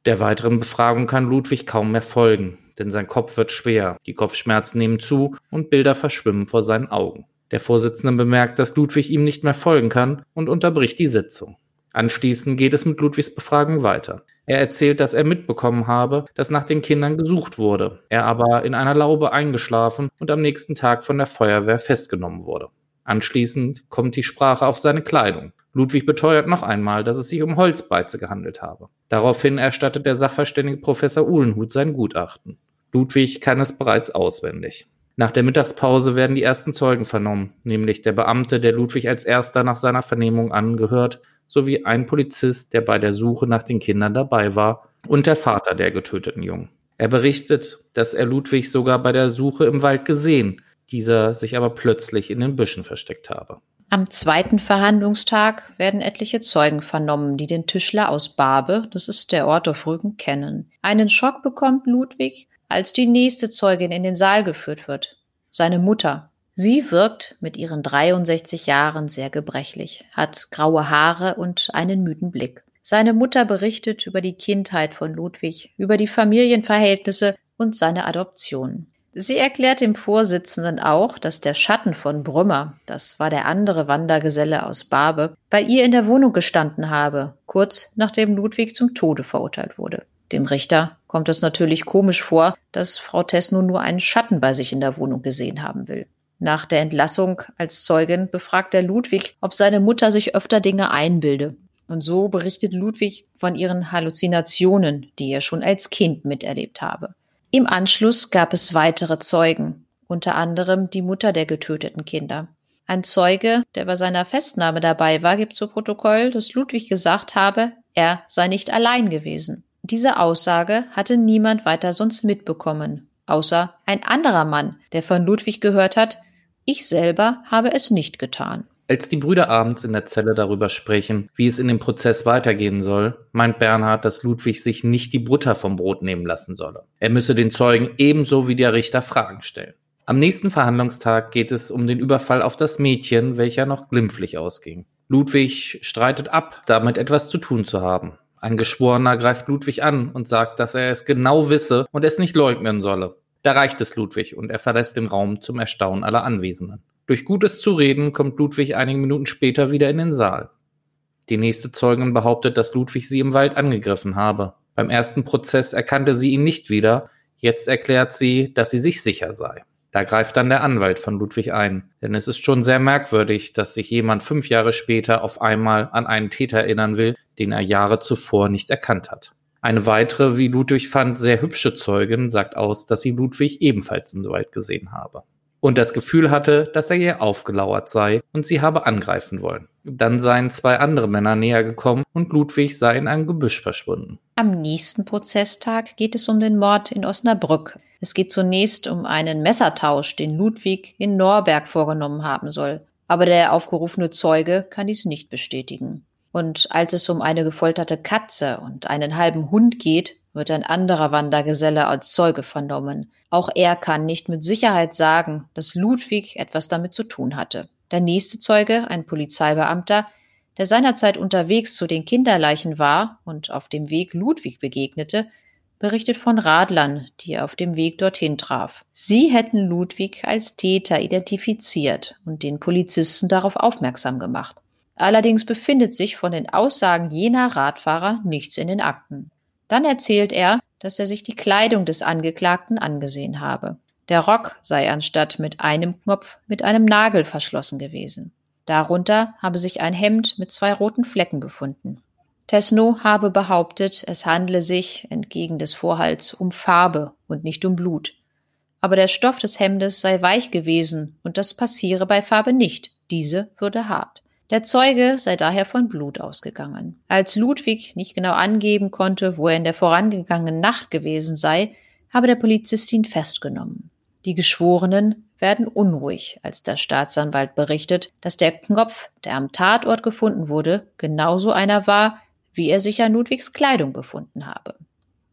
Der weiteren Befragung kann Ludwig kaum mehr folgen, denn sein Kopf wird schwer, die Kopfschmerzen nehmen zu und Bilder verschwimmen vor seinen Augen. Der Vorsitzende bemerkt, dass Ludwig ihm nicht mehr folgen kann und unterbricht die Sitzung. Anschließend geht es mit Ludwigs Befragung weiter. Er erzählt, dass er mitbekommen habe, dass nach den Kindern gesucht wurde, er aber in einer Laube eingeschlafen und am nächsten Tag von der Feuerwehr festgenommen wurde. Anschließend kommt die Sprache auf seine Kleidung. Ludwig beteuert noch einmal, dass es sich um Holzbeize gehandelt habe. Daraufhin erstattet der Sachverständige Professor Uhlenhut sein Gutachten. Ludwig kann es bereits auswendig. Nach der Mittagspause werden die ersten Zeugen vernommen, nämlich der Beamte, der Ludwig als erster nach seiner Vernehmung angehört, sowie ein Polizist, der bei der Suche nach den Kindern dabei war, und der Vater der getöteten Jungen. Er berichtet, dass er Ludwig sogar bei der Suche im Wald gesehen, dieser sich aber plötzlich in den Büschen versteckt habe. Am zweiten Verhandlungstag werden etliche Zeugen vernommen, die den Tischler aus Barbe, das ist der Ort auf Rügen, kennen. Einen Schock bekommt Ludwig, als die nächste Zeugin in den Saal geführt wird. Seine Mutter. Sie wirkt mit ihren 63 Jahren sehr gebrechlich, hat graue Haare und einen müden Blick. Seine Mutter berichtet über die Kindheit von Ludwig, über die Familienverhältnisse und seine Adoption. Sie erklärt dem Vorsitzenden auch, dass der Schatten von Brümmer, das war der andere Wandergeselle aus Barbe, bei ihr in der Wohnung gestanden habe, kurz nachdem Ludwig zum Tode verurteilt wurde. Dem Richter kommt es natürlich komisch vor, dass Frau Tesno nur einen Schatten bei sich in der Wohnung gesehen haben will. Nach der Entlassung als Zeugin befragt er Ludwig, ob seine Mutter sich öfter Dinge einbilde. Und so berichtet Ludwig von ihren Halluzinationen, die er schon als Kind miterlebt habe. Im Anschluss gab es weitere Zeugen, unter anderem die Mutter der getöteten Kinder. Ein Zeuge, der bei seiner Festnahme dabei war, gibt zu Protokoll, dass Ludwig gesagt habe, er sei nicht allein gewesen. Diese Aussage hatte niemand weiter sonst mitbekommen, außer ein anderer Mann, der von Ludwig gehört hat, ich selber habe es nicht getan. Als die Brüder abends in der Zelle darüber sprechen, wie es in dem Prozess weitergehen soll, meint Bernhard, dass Ludwig sich nicht die Butter vom Brot nehmen lassen solle. Er müsse den Zeugen ebenso wie der Richter Fragen stellen. Am nächsten Verhandlungstag geht es um den Überfall auf das Mädchen, welcher noch glimpflich ausging. Ludwig streitet ab, damit etwas zu tun zu haben. Ein Geschworener greift Ludwig an und sagt, dass er es genau wisse und es nicht leugnen solle. Da reicht es Ludwig und er verlässt den Raum zum Erstaunen aller Anwesenden. Durch gutes Zureden kommt Ludwig einige Minuten später wieder in den Saal. Die nächste Zeugin behauptet, dass Ludwig sie im Wald angegriffen habe. Beim ersten Prozess erkannte sie ihn nicht wieder, jetzt erklärt sie, dass sie sich sicher sei. Da greift dann der Anwalt von Ludwig ein, denn es ist schon sehr merkwürdig, dass sich jemand fünf Jahre später auf einmal an einen Täter erinnern will, den er Jahre zuvor nicht erkannt hat. Eine weitere, wie Ludwig fand, sehr hübsche Zeugin sagt aus, dass sie Ludwig ebenfalls im Wald gesehen habe und das Gefühl hatte, dass er ihr aufgelauert sei und sie habe angreifen wollen. Dann seien zwei andere Männer näher gekommen und Ludwig sei in einem Gebüsch verschwunden. Am nächsten Prozesstag geht es um den Mord in Osnabrück. Es geht zunächst um einen Messertausch, den Ludwig in Norberg vorgenommen haben soll. Aber der aufgerufene Zeuge kann dies nicht bestätigen. Und als es um eine gefolterte Katze und einen halben Hund geht, wird ein anderer Wandergeselle als Zeuge vernommen. Auch er kann nicht mit Sicherheit sagen, dass Ludwig etwas damit zu tun hatte. Der nächste Zeuge, ein Polizeibeamter, der seinerzeit unterwegs zu den Kinderleichen war und auf dem Weg Ludwig begegnete, berichtet von Radlern, die er auf dem Weg dorthin traf. Sie hätten Ludwig als Täter identifiziert und den Polizisten darauf aufmerksam gemacht. Allerdings befindet sich von den Aussagen jener Radfahrer nichts in den Akten. Dann erzählt er, dass er sich die Kleidung des Angeklagten angesehen habe. Der Rock sei anstatt mit einem Knopf mit einem Nagel verschlossen gewesen. Darunter habe sich ein Hemd mit zwei roten Flecken befunden. Tesno habe behauptet, es handle sich, entgegen des Vorhalts, um Farbe und nicht um Blut. Aber der Stoff des Hemdes sei weich gewesen und das passiere bei Farbe nicht, diese würde hart. Der Zeuge sei daher von Blut ausgegangen. Als Ludwig nicht genau angeben konnte, wo er in der vorangegangenen Nacht gewesen sei, habe der Polizist ihn festgenommen. Die Geschworenen werden unruhig, als der Staatsanwalt berichtet, dass der Knopf, der am Tatort gefunden wurde, genauso einer war, wie er sich an Ludwigs Kleidung befunden habe.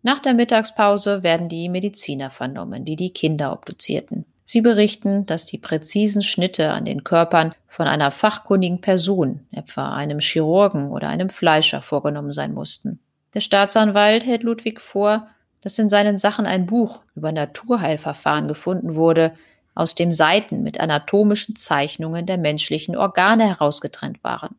Nach der Mittagspause werden die Mediziner vernommen, die die Kinder obduzierten. Sie berichten, dass die präzisen Schnitte an den Körpern von einer fachkundigen Person, etwa einem Chirurgen oder einem Fleischer, vorgenommen sein mussten. Der Staatsanwalt hält Ludwig vor, dass in seinen Sachen ein Buch über Naturheilverfahren gefunden wurde, aus dem Seiten mit anatomischen Zeichnungen der menschlichen Organe herausgetrennt waren.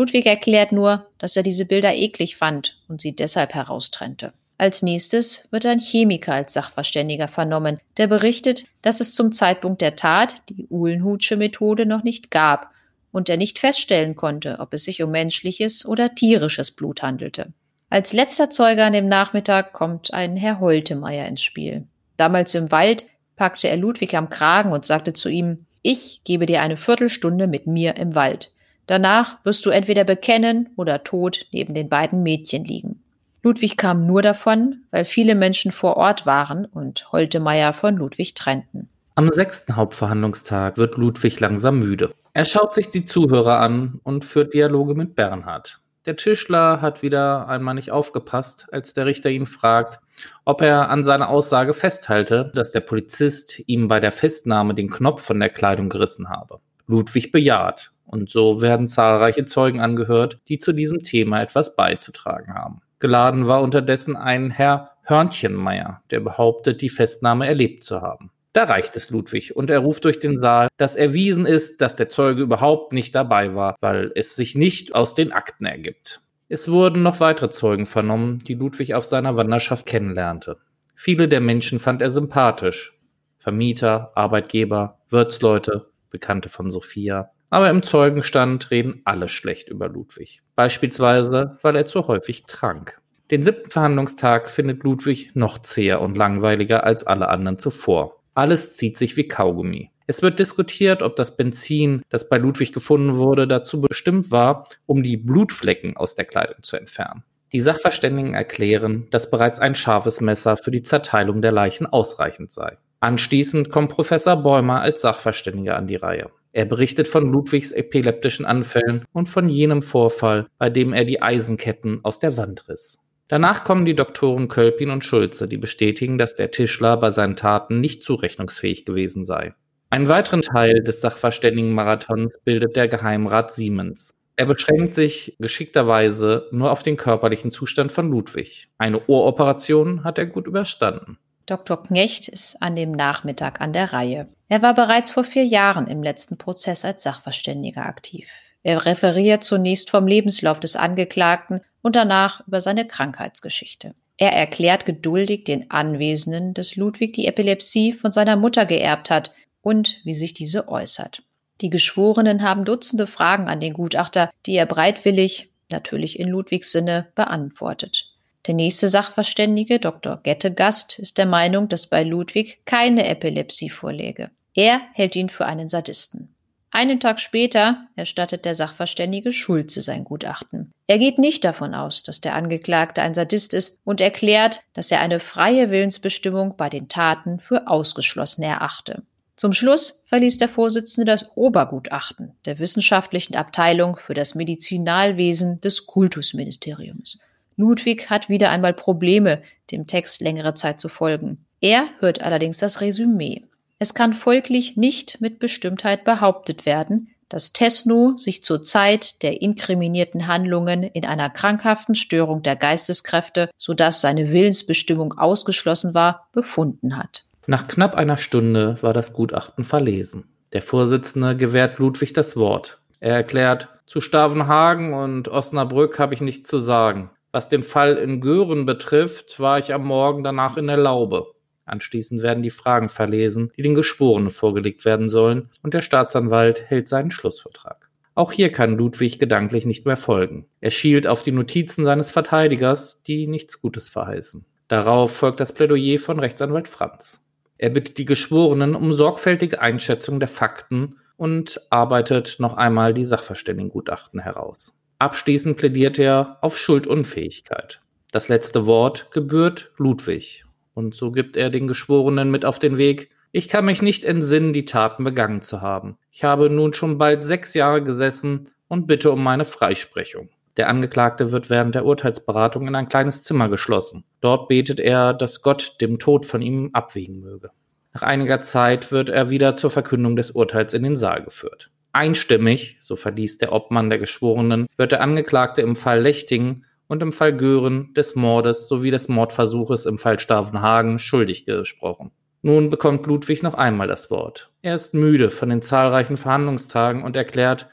Ludwig erklärt nur, dass er diese Bilder eklig fand und sie deshalb heraustrennte. Als nächstes wird ein Chemiker als Sachverständiger vernommen, der berichtet, dass es zum Zeitpunkt der Tat die Uhlenhutsche Methode noch nicht gab und er nicht feststellen konnte, ob es sich um menschliches oder tierisches Blut handelte. Als letzter Zeuge an dem Nachmittag kommt ein Herr Holtemeier ins Spiel. Damals im Wald packte er Ludwig am Kragen und sagte zu ihm, ich gebe dir eine Viertelstunde mit mir im Wald. Danach wirst du entweder bekennen oder tot neben den beiden Mädchen liegen. Ludwig kam nur davon, weil viele Menschen vor Ort waren und Holtemeyer von Ludwig trennten. Am sechsten Hauptverhandlungstag wird Ludwig langsam müde. Er schaut sich die Zuhörer an und führt Dialoge mit Bernhard. Der Tischler hat wieder einmal nicht aufgepasst, als der Richter ihn fragt, ob er an seiner Aussage festhalte, dass der Polizist ihm bei der Festnahme den Knopf von der Kleidung gerissen habe. Ludwig bejaht, und so werden zahlreiche Zeugen angehört, die zu diesem Thema etwas beizutragen haben. Geladen war unterdessen ein Herr Hörnchenmeier, der behauptet, die Festnahme erlebt zu haben. Da reicht es Ludwig und er ruft durch den Saal, dass erwiesen ist, dass der Zeuge überhaupt nicht dabei war, weil es sich nicht aus den Akten ergibt. Es wurden noch weitere Zeugen vernommen, die Ludwig auf seiner Wanderschaft kennenlernte. Viele der Menschen fand er sympathisch. Vermieter, Arbeitgeber, Wirtsleute, Bekannte von Sophia. Aber im Zeugenstand reden alle schlecht über Ludwig. Beispielsweise, weil er zu häufig trank. Den siebten Verhandlungstag findet Ludwig noch zäher und langweiliger als alle anderen zuvor. Alles zieht sich wie Kaugummi. Es wird diskutiert, ob das Benzin, das bei Ludwig gefunden wurde, dazu bestimmt war, um die Blutflecken aus der Kleidung zu entfernen. Die Sachverständigen erklären, dass bereits ein scharfes Messer für die Zerteilung der Leichen ausreichend sei. Anschließend kommt Professor Bäumer als Sachverständiger an die Reihe. Er berichtet von Ludwigs epileptischen Anfällen und von jenem Vorfall, bei dem er die Eisenketten aus der Wand riss. Danach kommen die Doktoren Kölpin und Schulze, die bestätigen, dass der Tischler bei seinen Taten nicht zurechnungsfähig gewesen sei. Einen weiteren Teil des Sachverständigen-Marathons bildet der Geheimrat Siemens. Er beschränkt sich geschickterweise nur auf den körperlichen Zustand von Ludwig. Eine Ohroperation hat er gut überstanden. Dr. Knecht ist an dem Nachmittag an der Reihe. Er war bereits vor vier Jahren im letzten Prozess als Sachverständiger aktiv. Er referiert zunächst vom Lebenslauf des Angeklagten und danach über seine Krankheitsgeschichte. Er erklärt geduldig den Anwesenden, dass Ludwig die Epilepsie von seiner Mutter geerbt hat und wie sich diese äußert. Die Geschworenen haben Dutzende Fragen an den Gutachter, die er breitwillig, natürlich in Ludwigs Sinne, beantwortet. Der nächste Sachverständige, Dr. Gettegast, ist der Meinung, dass bei Ludwig keine Epilepsie vorläge. Er hält ihn für einen Sadisten. Einen Tag später erstattet der Sachverständige Schulze sein Gutachten. Er geht nicht davon aus, dass der Angeklagte ein Sadist ist und erklärt, dass er eine freie Willensbestimmung bei den Taten für ausgeschlossen erachte. Zum Schluss verließ der Vorsitzende das Obergutachten der wissenschaftlichen Abteilung für das Medizinalwesen des Kultusministeriums. Ludwig hat wieder einmal Probleme, dem Text längere Zeit zu folgen. Er hört allerdings das Resümee. Es kann folglich nicht mit Bestimmtheit behauptet werden, dass Tesno sich zur Zeit der inkriminierten Handlungen in einer krankhaften Störung der Geisteskräfte, sodass seine Willensbestimmung ausgeschlossen war, befunden hat. Nach knapp einer Stunde war das Gutachten verlesen. Der Vorsitzende gewährt Ludwig das Wort. Er erklärt, zu Stavenhagen und Osnabrück habe ich nichts zu sagen. Was den Fall in Göhren betrifft, war ich am Morgen danach in der Laube. Anschließend werden die Fragen verlesen, die den Geschworenen vorgelegt werden sollen, und der Staatsanwalt hält seinen Schlussvertrag. Auch hier kann Ludwig gedanklich nicht mehr folgen. Er schielt auf die Notizen seines Verteidigers, die nichts Gutes verheißen. Darauf folgt das Plädoyer von Rechtsanwalt Franz. Er bittet die Geschworenen um sorgfältige Einschätzung der Fakten und arbeitet noch einmal die Sachverständigengutachten heraus. Abschließend plädiert er auf Schuldunfähigkeit. Das letzte Wort gebührt Ludwig und so gibt er den Geschworenen mit auf den Weg, ich kann mich nicht entsinnen, die Taten begangen zu haben. Ich habe nun schon bald sechs Jahre gesessen und bitte um meine Freisprechung. Der Angeklagte wird während der Urteilsberatung in ein kleines Zimmer geschlossen. Dort betet er, dass Gott dem Tod von ihm abwiegen möge. Nach einiger Zeit wird er wieder zur Verkündung des Urteils in den Saal geführt. Einstimmig, so verließ der Obmann der Geschworenen, wird der Angeklagte im Fall Lechting und im Fall Gören des Mordes sowie des Mordversuches im Fall Stavenhagen schuldig gesprochen. Nun bekommt Ludwig noch einmal das Wort. Er ist müde von den zahlreichen Verhandlungstagen und erklärt,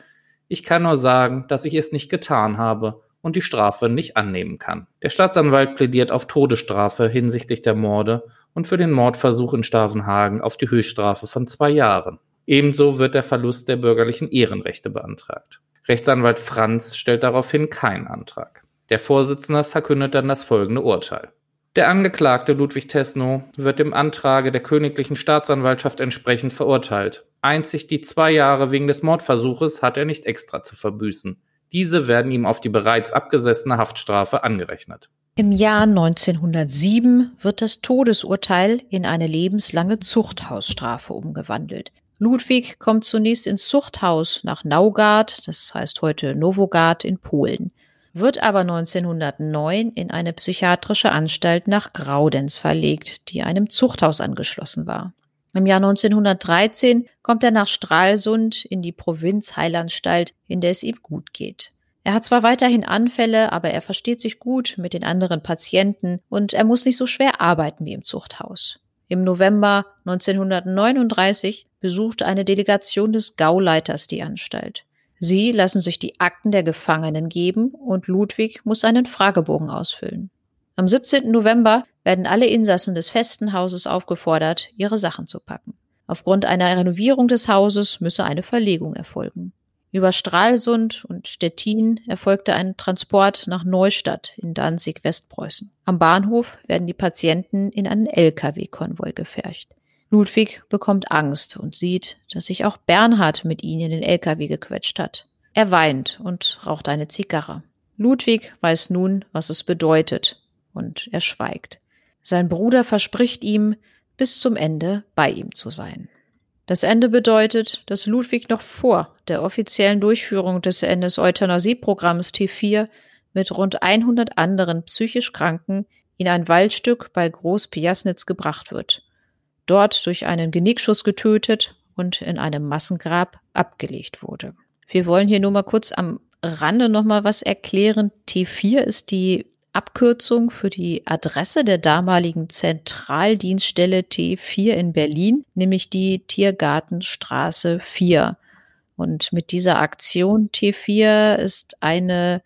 ich kann nur sagen, dass ich es nicht getan habe und die Strafe nicht annehmen kann. Der Staatsanwalt plädiert auf Todesstrafe hinsichtlich der Morde und für den Mordversuch in Stavenhagen auf die Höchststrafe von zwei Jahren. Ebenso wird der Verlust der bürgerlichen Ehrenrechte beantragt. Rechtsanwalt Franz stellt daraufhin keinen Antrag. Der Vorsitzende verkündet dann das folgende Urteil. Der Angeklagte Ludwig Tesno wird dem Antrage der königlichen Staatsanwaltschaft entsprechend verurteilt. Einzig die zwei Jahre wegen des Mordversuches hat er nicht extra zu verbüßen. Diese werden ihm auf die bereits abgesessene Haftstrafe angerechnet. Im Jahr 1907 wird das Todesurteil in eine lebenslange Zuchthausstrafe umgewandelt. Ludwig kommt zunächst ins Zuchthaus nach Naugard, das heißt heute Nowogard in Polen, wird aber 1909 in eine psychiatrische Anstalt nach Graudenz verlegt, die einem Zuchthaus angeschlossen war. Im Jahr 1913 kommt er nach Stralsund in die Provinzheilanstalt, in der es ihm gut geht. Er hat zwar weiterhin Anfälle, aber er versteht sich gut mit den anderen Patienten und er muss nicht so schwer arbeiten wie im Zuchthaus. Im November 1939 besuchte eine Delegation des Gauleiters die Anstalt. Sie lassen sich die Akten der Gefangenen geben und Ludwig muss einen Fragebogen ausfüllen. Am 17. November werden alle Insassen des festen Hauses aufgefordert, ihre Sachen zu packen. Aufgrund einer Renovierung des Hauses müsse eine Verlegung erfolgen. Über Stralsund und Stettin erfolgte ein Transport nach Neustadt in Danzig-Westpreußen. Am Bahnhof werden die Patienten in einen Lkw-Konvoi gefercht. Ludwig bekommt Angst und sieht, dass sich auch Bernhard mit ihnen in den Lkw gequetscht hat. Er weint und raucht eine Zigarre. Ludwig weiß nun, was es bedeutet, und er schweigt. Sein Bruder verspricht ihm, bis zum Ende bei ihm zu sein. Das Ende bedeutet, dass Ludwig noch vor der offiziellen Durchführung des NS-Euthanasie-Programms T4 mit rund 100 anderen psychisch Kranken in ein Waldstück bei Groß-Piasnitz gebracht wird, dort durch einen Genickschuss getötet und in einem Massengrab abgelegt wurde. Wir wollen hier nur mal kurz am Rande noch mal was erklären. T4 ist die Abkürzung für die Adresse der damaligen Zentraldienststelle T4 in Berlin, nämlich die Tiergartenstraße 4. Und mit dieser Aktion T4 ist eine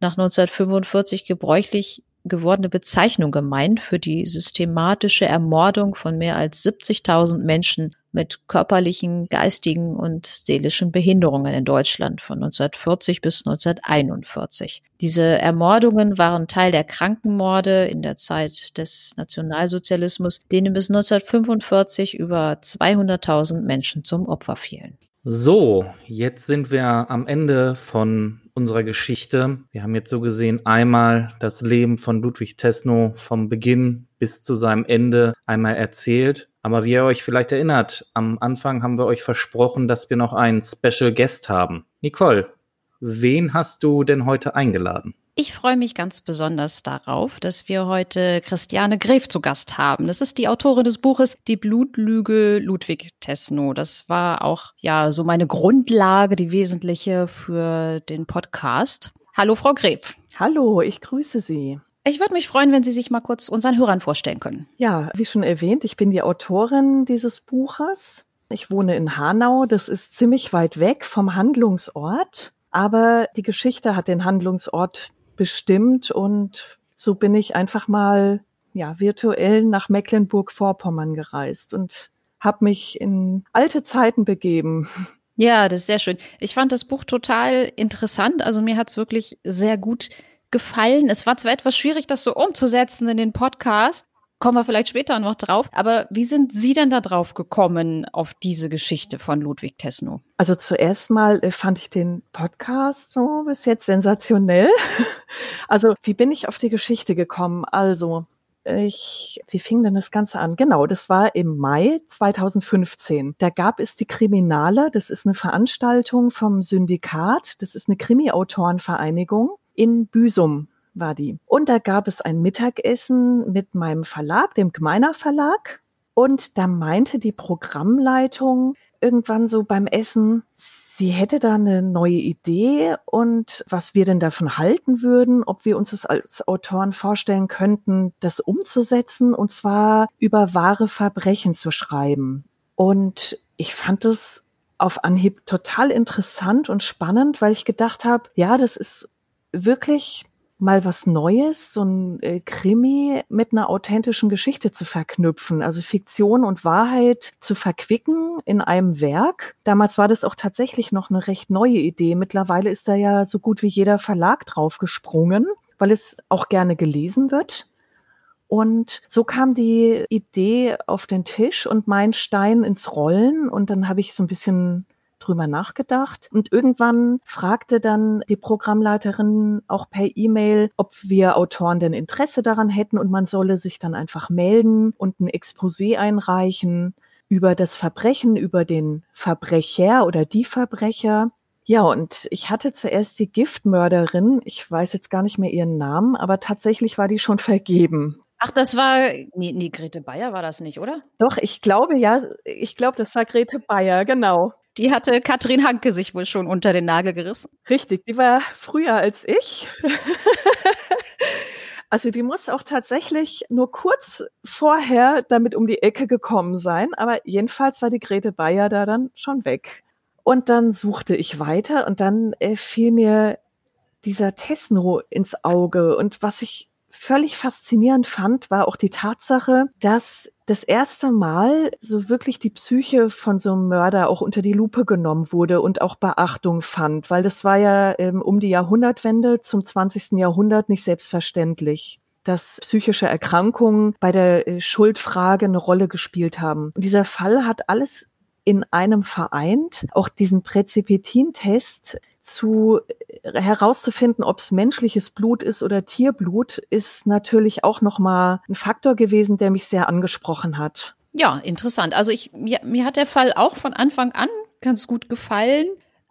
nach 1945 gebräuchlich gewordene Bezeichnung gemeint für die systematische Ermordung von mehr als 70.000 Menschen mit körperlichen, geistigen und seelischen Behinderungen in Deutschland von 1940 bis 1941. Diese Ermordungen waren Teil der Krankenmorde in der Zeit des Nationalsozialismus, denen bis 1945 über 200.000 Menschen zum Opfer fielen. So, jetzt sind wir am Ende von unserer Geschichte. Wir haben jetzt so gesehen einmal das Leben von Ludwig Tesno vom Beginn bis zu seinem Ende einmal erzählt. Aber wie ihr euch vielleicht erinnert, am Anfang haben wir euch versprochen, dass wir noch einen Special Guest haben. Nicole, wen hast du denn heute eingeladen? Ich freue mich ganz besonders darauf, dass wir heute Christiane Gref zu Gast haben. Das ist die Autorin des Buches Die Blutlüge Ludwig Tesno. Das war auch ja so meine Grundlage, die wesentliche für den Podcast. Hallo, Frau Gref. Hallo, ich grüße Sie. Ich würde mich freuen, wenn Sie sich mal kurz unseren Hörern vorstellen können. Ja, wie schon erwähnt, ich bin die Autorin dieses Buches. Ich wohne in Hanau. Das ist ziemlich weit weg vom Handlungsort. Aber die Geschichte hat den Handlungsort bestimmt und so bin ich einfach mal ja virtuell nach Mecklenburg-Vorpommern gereist und habe mich in alte Zeiten begeben. Ja, das ist sehr schön. Ich fand das Buch total interessant. Also mir hat es wirklich sehr gut gefallen. Es war zwar etwas schwierig, das so umzusetzen in den Podcast, kommen wir vielleicht später noch drauf. Aber wie sind Sie denn da drauf gekommen auf diese Geschichte von Ludwig Tesno? Also zuerst mal äh, fand ich den Podcast so bis jetzt sensationell. Also wie bin ich auf die Geschichte gekommen? Also ich, wie fing denn das Ganze an? Genau, das war im Mai 2015. Da gab es die Kriminale. Das ist eine Veranstaltung vom Syndikat. Das ist eine Krimi-Autorenvereinigung in Büsum war die. Und da gab es ein Mittagessen mit meinem Verlag, dem Gmeiner Verlag. Und da meinte die Programmleitung irgendwann so beim Essen, sie hätte da eine neue Idee und was wir denn davon halten würden, ob wir uns das als Autoren vorstellen könnten, das umzusetzen und zwar über wahre Verbrechen zu schreiben. Und ich fand es auf Anhieb total interessant und spannend, weil ich gedacht habe, ja, das ist wirklich mal was Neues, so ein äh, Krimi mit einer authentischen Geschichte zu verknüpfen, also Fiktion und Wahrheit zu verquicken in einem Werk. Damals war das auch tatsächlich noch eine recht neue Idee. Mittlerweile ist da ja so gut wie jeder Verlag drauf gesprungen, weil es auch gerne gelesen wird. Und so kam die Idee auf den Tisch und mein Stein ins Rollen. Und dann habe ich so ein bisschen drüber nachgedacht. Und irgendwann fragte dann die Programmleiterin auch per E-Mail, ob wir Autoren denn Interesse daran hätten und man solle sich dann einfach melden und ein Exposé einreichen über das Verbrechen, über den Verbrecher oder die Verbrecher. Ja, und ich hatte zuerst die Giftmörderin, ich weiß jetzt gar nicht mehr ihren Namen, aber tatsächlich war die schon vergeben. Ach, das war, nee, nee, Grete Bayer war das nicht, oder? Doch, ich glaube ja, ich glaube, das war Grete Bayer, genau. Die hatte Katrin Hanke sich wohl schon unter den Nagel gerissen. Richtig, die war früher als ich. also die muss auch tatsächlich nur kurz vorher damit um die Ecke gekommen sein, aber jedenfalls war die Grete Bayer da dann schon weg. Und dann suchte ich weiter und dann äh, fiel mir dieser Tesno ins Auge und was ich völlig faszinierend fand, war auch die Tatsache, dass das erste Mal so wirklich die Psyche von so einem Mörder auch unter die Lupe genommen wurde und auch Beachtung fand, weil das war ja ähm, um die Jahrhundertwende zum 20. Jahrhundert nicht selbstverständlich dass psychische Erkrankungen bei der äh, Schuldfrage eine Rolle gespielt haben. Und dieser Fall hat alles in einem vereint. Auch diesen Präzipitintest zu äh, herauszufinden, ob es menschliches Blut ist oder Tierblut, ist natürlich auch noch mal ein Faktor gewesen, der mich sehr angesprochen hat. Ja, interessant. Also ich mir, mir hat der Fall auch von Anfang an ganz gut gefallen.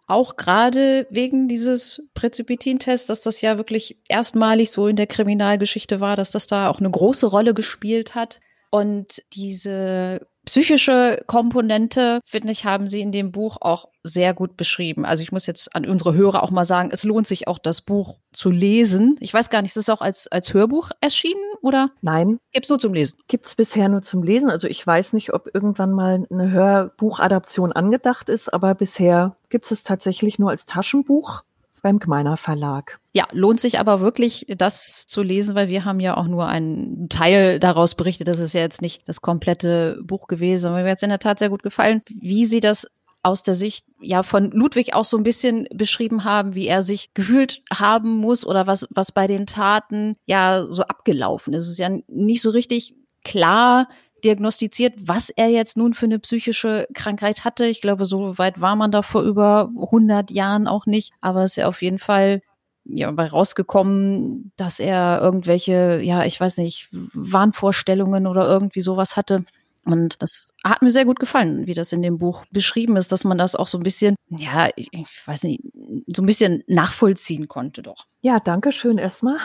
Auch gerade wegen dieses Präzipitintests, dass das ja wirklich erstmalig so in der Kriminalgeschichte war, dass das da auch eine große Rolle gespielt hat. Und diese psychische Komponente, finde ich, haben Sie in dem Buch auch sehr gut beschrieben. Also ich muss jetzt an unsere Hörer auch mal sagen, es lohnt sich auch, das Buch zu lesen. Ich weiß gar nicht, ist es auch als, als Hörbuch erschienen oder? Nein. Gibt's nur zum Lesen? Gibt's bisher nur zum Lesen. Also ich weiß nicht, ob irgendwann mal eine Hörbuchadaption angedacht ist, aber bisher gibt's es tatsächlich nur als Taschenbuch beim Gmeiner Verlag. Ja, lohnt sich aber wirklich, das zu lesen, weil wir haben ja auch nur einen Teil daraus berichtet. Das ist ja jetzt nicht das komplette Buch gewesen. Aber mir hat es in der Tat sehr gut gefallen, wie sie das aus der Sicht ja von Ludwig auch so ein bisschen beschrieben haben, wie er sich gefühlt haben muss oder was, was bei den Taten ja so abgelaufen ist. Es ist ja nicht so richtig klar, diagnostiziert, was er jetzt nun für eine psychische Krankheit hatte. Ich glaube, so weit war man da vor über 100 Jahren auch nicht. Aber es ist ja auf jeden Fall ja, rausgekommen, dass er irgendwelche, ja, ich weiß nicht, Wahnvorstellungen oder irgendwie sowas hatte. Und das hat mir sehr gut gefallen, wie das in dem Buch beschrieben ist, dass man das auch so ein bisschen, ja, ich weiß nicht, so ein bisschen nachvollziehen konnte doch. Ja, danke schön erstmal.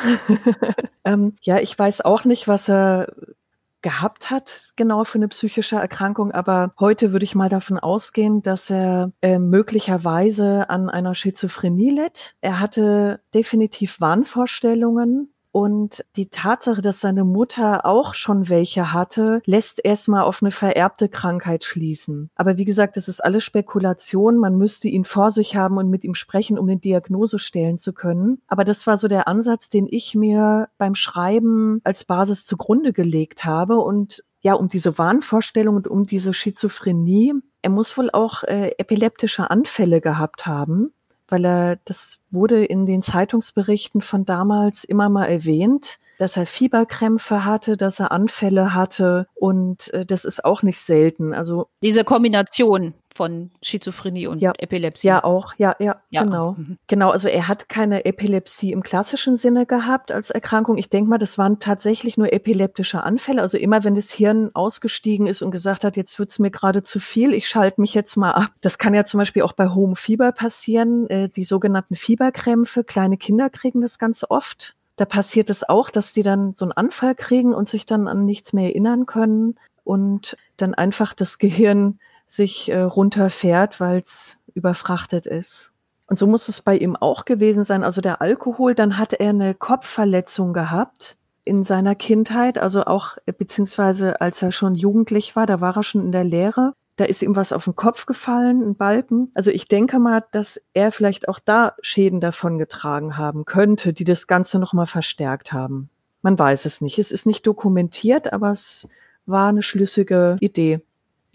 ähm, ja, ich weiß auch nicht, was er gehabt hat, genau für eine psychische Erkrankung. Aber heute würde ich mal davon ausgehen, dass er äh, möglicherweise an einer Schizophrenie litt. Er hatte definitiv Wahnvorstellungen und die Tatsache, dass seine Mutter auch schon welche hatte, lässt erstmal auf eine vererbte Krankheit schließen. Aber wie gesagt, das ist alles Spekulation. Man müsste ihn vor sich haben und mit ihm sprechen, um eine Diagnose stellen zu können. Aber das war so der Ansatz, den ich mir beim Schreiben als Basis zugrunde gelegt habe. Und ja, um diese Wahnvorstellung und um diese Schizophrenie. Er muss wohl auch äh, epileptische Anfälle gehabt haben weil er, das wurde in den Zeitungsberichten von damals immer mal erwähnt, dass er Fieberkrämpfe hatte, dass er Anfälle hatte und äh, das ist auch nicht selten. Also diese Kombination von Schizophrenie und ja, Epilepsie. Ja, auch, ja, ja, ja. genau. Mhm. Genau, also er hat keine Epilepsie im klassischen Sinne gehabt als Erkrankung. Ich denke mal, das waren tatsächlich nur epileptische Anfälle. Also immer, wenn das Hirn ausgestiegen ist und gesagt hat, jetzt wird's mir gerade zu viel, ich schalte mich jetzt mal ab. Das kann ja zum Beispiel auch bei hohem Fieber passieren, äh, die sogenannten Fieberkrämpfe. Kleine Kinder kriegen das ganz oft. Da passiert es auch, dass die dann so einen Anfall kriegen und sich dann an nichts mehr erinnern können und dann einfach das Gehirn sich äh, runterfährt, weil es überfrachtet ist. Und so muss es bei ihm auch gewesen sein. Also der Alkohol, dann hat er eine Kopfverletzung gehabt in seiner Kindheit, also auch äh, beziehungsweise als er schon jugendlich war, da war er schon in der Lehre. Da ist ihm was auf den Kopf gefallen, ein Balken. Also ich denke mal, dass er vielleicht auch da Schäden davon getragen haben könnte, die das Ganze nochmal verstärkt haben. Man weiß es nicht. Es ist nicht dokumentiert, aber es war eine schlüssige Idee.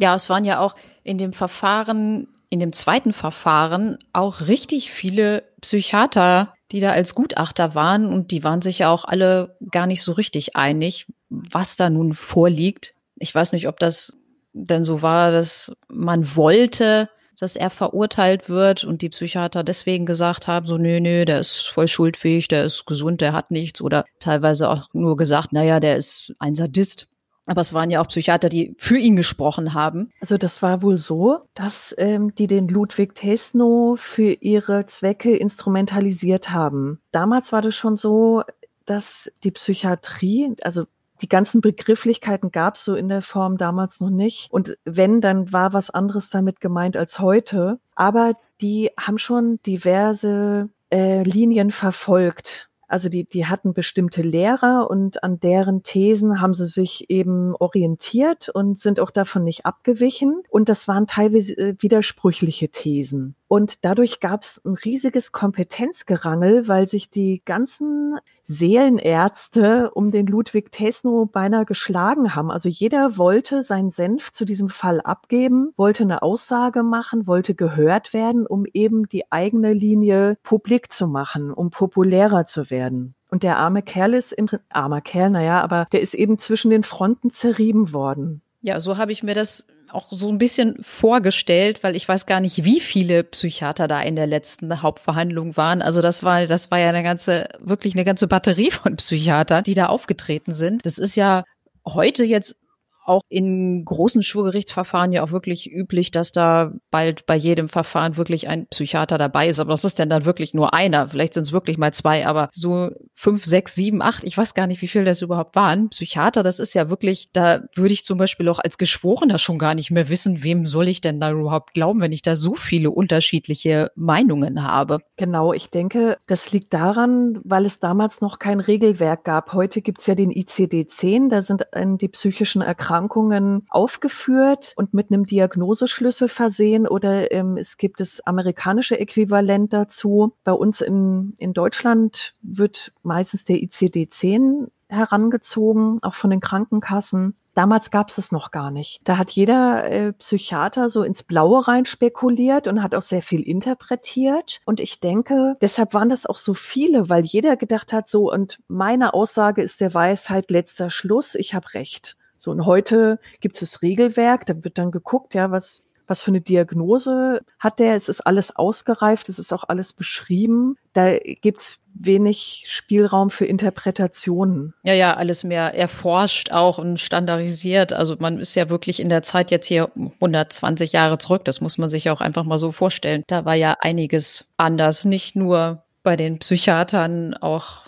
Ja, es waren ja auch in dem Verfahren, in dem zweiten Verfahren auch richtig viele Psychiater, die da als Gutachter waren und die waren sich ja auch alle gar nicht so richtig einig, was da nun vorliegt. Ich weiß nicht, ob das denn so war, dass man wollte, dass er verurteilt wird und die Psychiater deswegen gesagt haben, so, nö, nö, der ist voll schuldfähig, der ist gesund, der hat nichts oder teilweise auch nur gesagt, naja, der ist ein Sadist. Aber es waren ja auch Psychiater, die für ihn gesprochen haben. Also das war wohl so, dass ähm, die den Ludwig Tesno für ihre Zwecke instrumentalisiert haben. Damals war das schon so, dass die Psychiatrie, also die ganzen Begrifflichkeiten gab es so in der Form damals noch nicht. Und wenn, dann war was anderes damit gemeint als heute. Aber die haben schon diverse äh, Linien verfolgt. Also die, die hatten bestimmte Lehrer und an deren Thesen haben sie sich eben orientiert und sind auch davon nicht abgewichen. Und das waren teilweise äh, widersprüchliche Thesen. Und dadurch gab es ein riesiges Kompetenzgerangel, weil sich die ganzen Seelenärzte um den Ludwig Tesno beinahe geschlagen haben. Also jeder wollte seinen Senf zu diesem Fall abgeben, wollte eine Aussage machen, wollte gehört werden, um eben die eigene Linie publik zu machen, um populärer zu werden. Und der arme Kerl ist im armer Kerl, naja, aber der ist eben zwischen den Fronten zerrieben worden. Ja, so habe ich mir das auch so ein bisschen vorgestellt, weil ich weiß gar nicht, wie viele Psychiater da in der letzten Hauptverhandlung waren. Also das war, das war ja eine ganze, wirklich eine ganze Batterie von Psychiatern, die da aufgetreten sind. Das ist ja heute jetzt auch in großen Schwurgerichtsverfahren ja auch wirklich üblich, dass da bald bei jedem Verfahren wirklich ein Psychiater dabei ist. Aber das ist denn dann wirklich nur einer. Vielleicht sind es wirklich mal zwei, aber so fünf, sechs, sieben, acht, ich weiß gar nicht, wie viel das überhaupt waren. Psychiater, das ist ja wirklich, da würde ich zum Beispiel auch als Geschworener schon gar nicht mehr wissen, wem soll ich denn da überhaupt glauben, wenn ich da so viele unterschiedliche Meinungen habe. Genau, ich denke, das liegt daran, weil es damals noch kein Regelwerk gab. Heute gibt's ja den ICD-10, da sind die psychischen Erkrankungen Erkrankungen aufgeführt und mit einem Diagnoseschlüssel versehen oder ähm, es gibt das amerikanische Äquivalent dazu. Bei uns in, in Deutschland wird meistens der ICD-10 herangezogen, auch von den Krankenkassen. Damals gab es es noch gar nicht. Da hat jeder äh, Psychiater so ins Blaue rein spekuliert und hat auch sehr viel interpretiert. Und ich denke, deshalb waren das auch so viele, weil jeder gedacht hat, so, und meine Aussage ist der Weisheit letzter Schluss, ich habe recht. So, und heute gibt es das Regelwerk, da wird dann geguckt, ja, was, was für eine Diagnose hat der? Es ist alles ausgereift, es ist auch alles beschrieben. Da gibt's wenig Spielraum für Interpretationen. Ja, ja, alles mehr erforscht auch und standardisiert. Also man ist ja wirklich in der Zeit jetzt hier 120 Jahre zurück. Das muss man sich auch einfach mal so vorstellen. Da war ja einiges anders. Nicht nur bei den Psychiatern, auch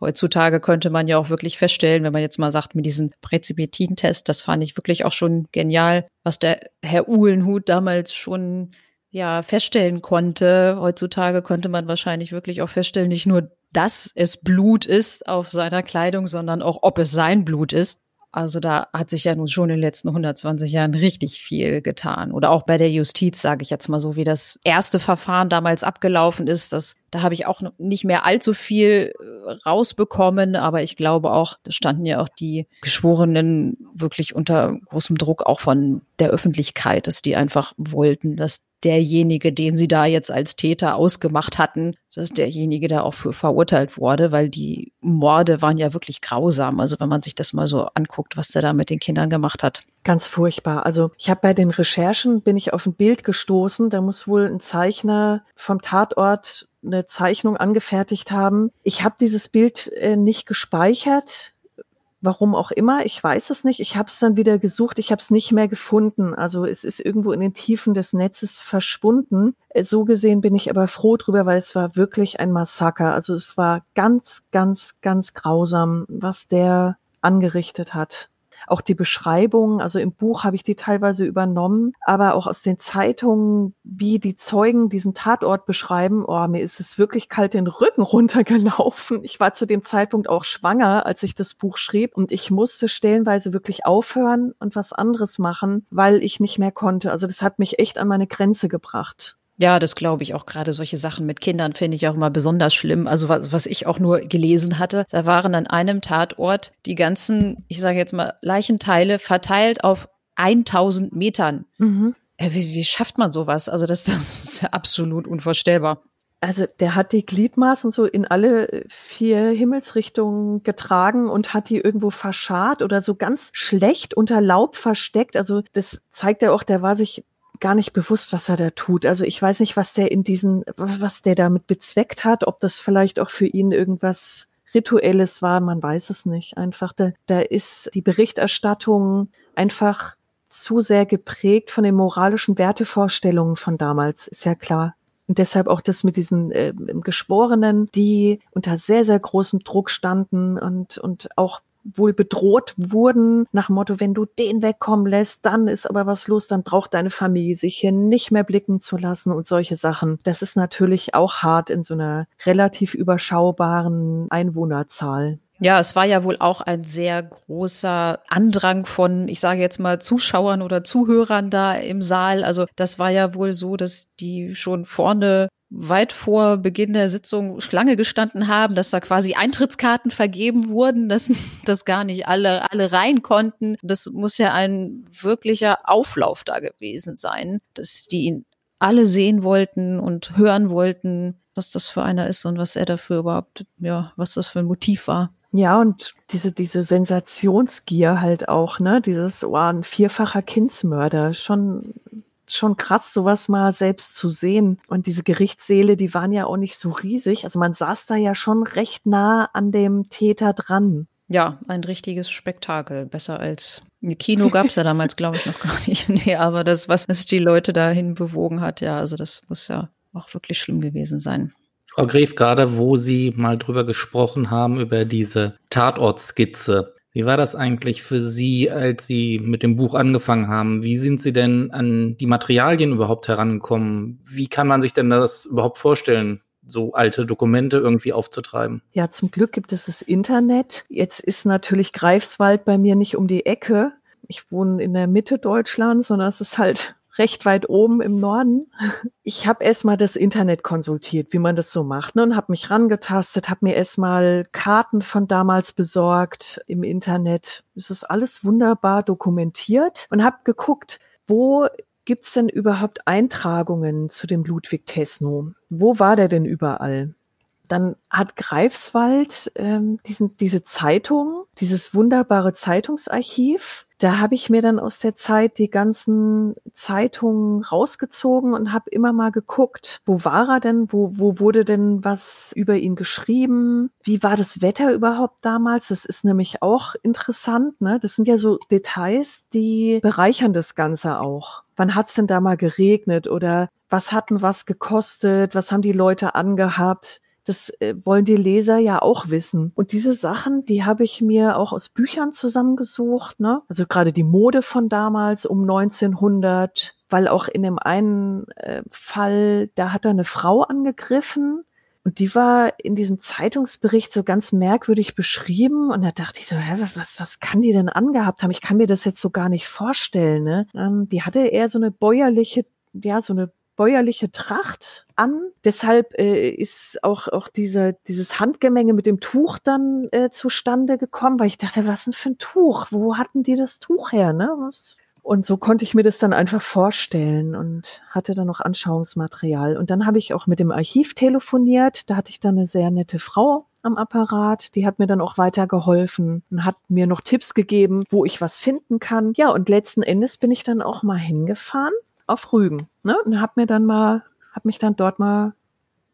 Heutzutage könnte man ja auch wirklich feststellen, wenn man jetzt mal sagt, mit diesem Präzipitin-Test, das fand ich wirklich auch schon genial, was der Herr Uhlenhut damals schon ja feststellen konnte. Heutzutage könnte man wahrscheinlich wirklich auch feststellen, nicht nur, dass es Blut ist auf seiner Kleidung, sondern auch, ob es sein Blut ist. Also da hat sich ja nun schon in den letzten 120 Jahren richtig viel getan. Oder auch bei der Justiz, sage ich jetzt mal so, wie das erste Verfahren damals abgelaufen ist. Das, da habe ich auch nicht mehr allzu viel äh, rausbekommen, aber ich glaube auch, da standen ja auch die Geschworenen wirklich unter großem Druck auch von der Öffentlichkeit, dass die einfach wollten, dass derjenige, den sie da jetzt als Täter ausgemacht hatten, dass derjenige da auch für verurteilt wurde, weil die Morde waren ja wirklich grausam. Also wenn man sich das mal so anguckt, was der da mit den Kindern gemacht hat. Ganz furchtbar. Also ich habe bei den Recherchen bin ich auf ein Bild gestoßen. Da muss wohl ein Zeichner vom Tatort eine Zeichnung angefertigt haben. Ich habe dieses Bild äh, nicht gespeichert Warum auch immer, ich weiß es nicht. Ich habe es dann wieder gesucht, ich habe es nicht mehr gefunden. Also es ist irgendwo in den Tiefen des Netzes verschwunden. Äh, so gesehen bin ich aber froh drüber, weil es war wirklich ein Massaker. Also es war ganz, ganz, ganz grausam, was der angerichtet hat auch die Beschreibungen, also im Buch habe ich die teilweise übernommen, aber auch aus den Zeitungen, wie die Zeugen diesen Tatort beschreiben, oh, mir ist es wirklich kalt den Rücken runtergelaufen. Ich war zu dem Zeitpunkt auch schwanger, als ich das Buch schrieb und ich musste stellenweise wirklich aufhören und was anderes machen, weil ich nicht mehr konnte. Also das hat mich echt an meine Grenze gebracht. Ja, das glaube ich auch. Gerade solche Sachen mit Kindern finde ich auch immer besonders schlimm. Also was, was ich auch nur gelesen hatte, da waren an einem Tatort die ganzen, ich sage jetzt mal, Leichenteile verteilt auf 1000 Metern. Mhm. Wie, wie schafft man sowas? Also das, das ist ja absolut unvorstellbar. Also der hat die Gliedmaßen so in alle vier Himmelsrichtungen getragen und hat die irgendwo verscharrt oder so ganz schlecht unter Laub versteckt. Also das zeigt ja auch, der war sich gar nicht bewusst, was er da tut. Also ich weiß nicht, was der in diesen, was der damit bezweckt hat, ob das vielleicht auch für ihn irgendwas Rituelles war, man weiß es nicht. Einfach, da, da ist die Berichterstattung einfach zu sehr geprägt von den moralischen Wertevorstellungen von damals, ist ja klar. Und deshalb auch das mit diesen äh, Geschworenen, die unter sehr, sehr großem Druck standen und, und auch wohl bedroht wurden, nach Motto, wenn du den wegkommen lässt, dann ist aber was los, dann braucht deine Familie sich hier nicht mehr blicken zu lassen und solche Sachen. Das ist natürlich auch hart in so einer relativ überschaubaren Einwohnerzahl. Ja, es war ja wohl auch ein sehr großer Andrang von, ich sage jetzt mal, Zuschauern oder Zuhörern da im Saal. Also das war ja wohl so, dass die schon vorne weit vor Beginn der Sitzung Schlange gestanden haben, dass da quasi Eintrittskarten vergeben wurden, dass, dass gar nicht alle, alle rein konnten. Das muss ja ein wirklicher Auflauf da gewesen sein, dass die ihn alle sehen wollten und hören wollten, was das für einer ist und was er dafür überhaupt, ja, was das für ein Motiv war. Ja, und diese, diese Sensationsgier halt auch, ne? Dieses, oh, ein vierfacher Kindsmörder, schon, schon krass, sowas mal selbst zu sehen. Und diese Gerichtssäle, die waren ja auch nicht so riesig. Also man saß da ja schon recht nah an dem Täter dran. Ja, ein richtiges Spektakel. Besser als ein Kino gab es ja damals, glaube ich, noch gar nicht. Nee, aber das, was, was die Leute dahin bewogen hat, ja, also das muss ja auch wirklich schlimm gewesen sein. Frau Gref, gerade wo Sie mal drüber gesprochen haben, über diese Tatortskizze. Wie war das eigentlich für Sie, als Sie mit dem Buch angefangen haben? Wie sind Sie denn an die Materialien überhaupt herangekommen? Wie kann man sich denn das überhaupt vorstellen? so alte Dokumente irgendwie aufzutreiben. Ja, zum Glück gibt es das Internet. Jetzt ist natürlich Greifswald bei mir nicht um die Ecke. Ich wohne in der Mitte Deutschlands, sondern es ist halt recht weit oben im Norden. Ich habe erstmal das Internet konsultiert, wie man das so macht, ne, und habe mich rangetastet, habe mir erstmal Karten von damals besorgt im Internet. Es ist alles wunderbar dokumentiert und habe geguckt, wo gibt's denn überhaupt Eintragungen zu dem Ludwig Tesno? Wo war der denn überall? Dann hat Greifswald ähm, diesen, diese Zeitung, dieses wunderbare Zeitungsarchiv da habe ich mir dann aus der Zeit die ganzen Zeitungen rausgezogen und habe immer mal geguckt, wo war er denn, wo, wo wurde denn was über ihn geschrieben, wie war das Wetter überhaupt damals, das ist nämlich auch interessant, ne? Das sind ja so Details, die bereichern das Ganze auch. Wann hat's denn da mal geregnet oder was hatten was gekostet, was haben die Leute angehabt? Das äh, wollen die Leser ja auch wissen. Und diese Sachen, die habe ich mir auch aus Büchern zusammengesucht. Ne? Also gerade die Mode von damals um 1900, weil auch in dem einen äh, Fall, da hat er eine Frau angegriffen. Und die war in diesem Zeitungsbericht so ganz merkwürdig beschrieben. Und da dachte ich so, hä, was, was kann die denn angehabt haben? Ich kann mir das jetzt so gar nicht vorstellen. Ne? Ähm, die hatte eher so eine bäuerliche, ja, so eine bäuerliche Tracht an. Deshalb äh, ist auch, auch diese, dieses Handgemenge mit dem Tuch dann äh, zustande gekommen, weil ich dachte, was denn für ein Tuch? Wo hatten die das Tuch her? Ne? Was? Und so konnte ich mir das dann einfach vorstellen und hatte dann noch Anschauungsmaterial. Und dann habe ich auch mit dem Archiv telefoniert. Da hatte ich dann eine sehr nette Frau am Apparat. Die hat mir dann auch weitergeholfen und hat mir noch Tipps gegeben, wo ich was finden kann. Ja, und letzten Endes bin ich dann auch mal hingefahren auf Rügen. Ne? Und habe mir dann mal, habe mich dann dort mal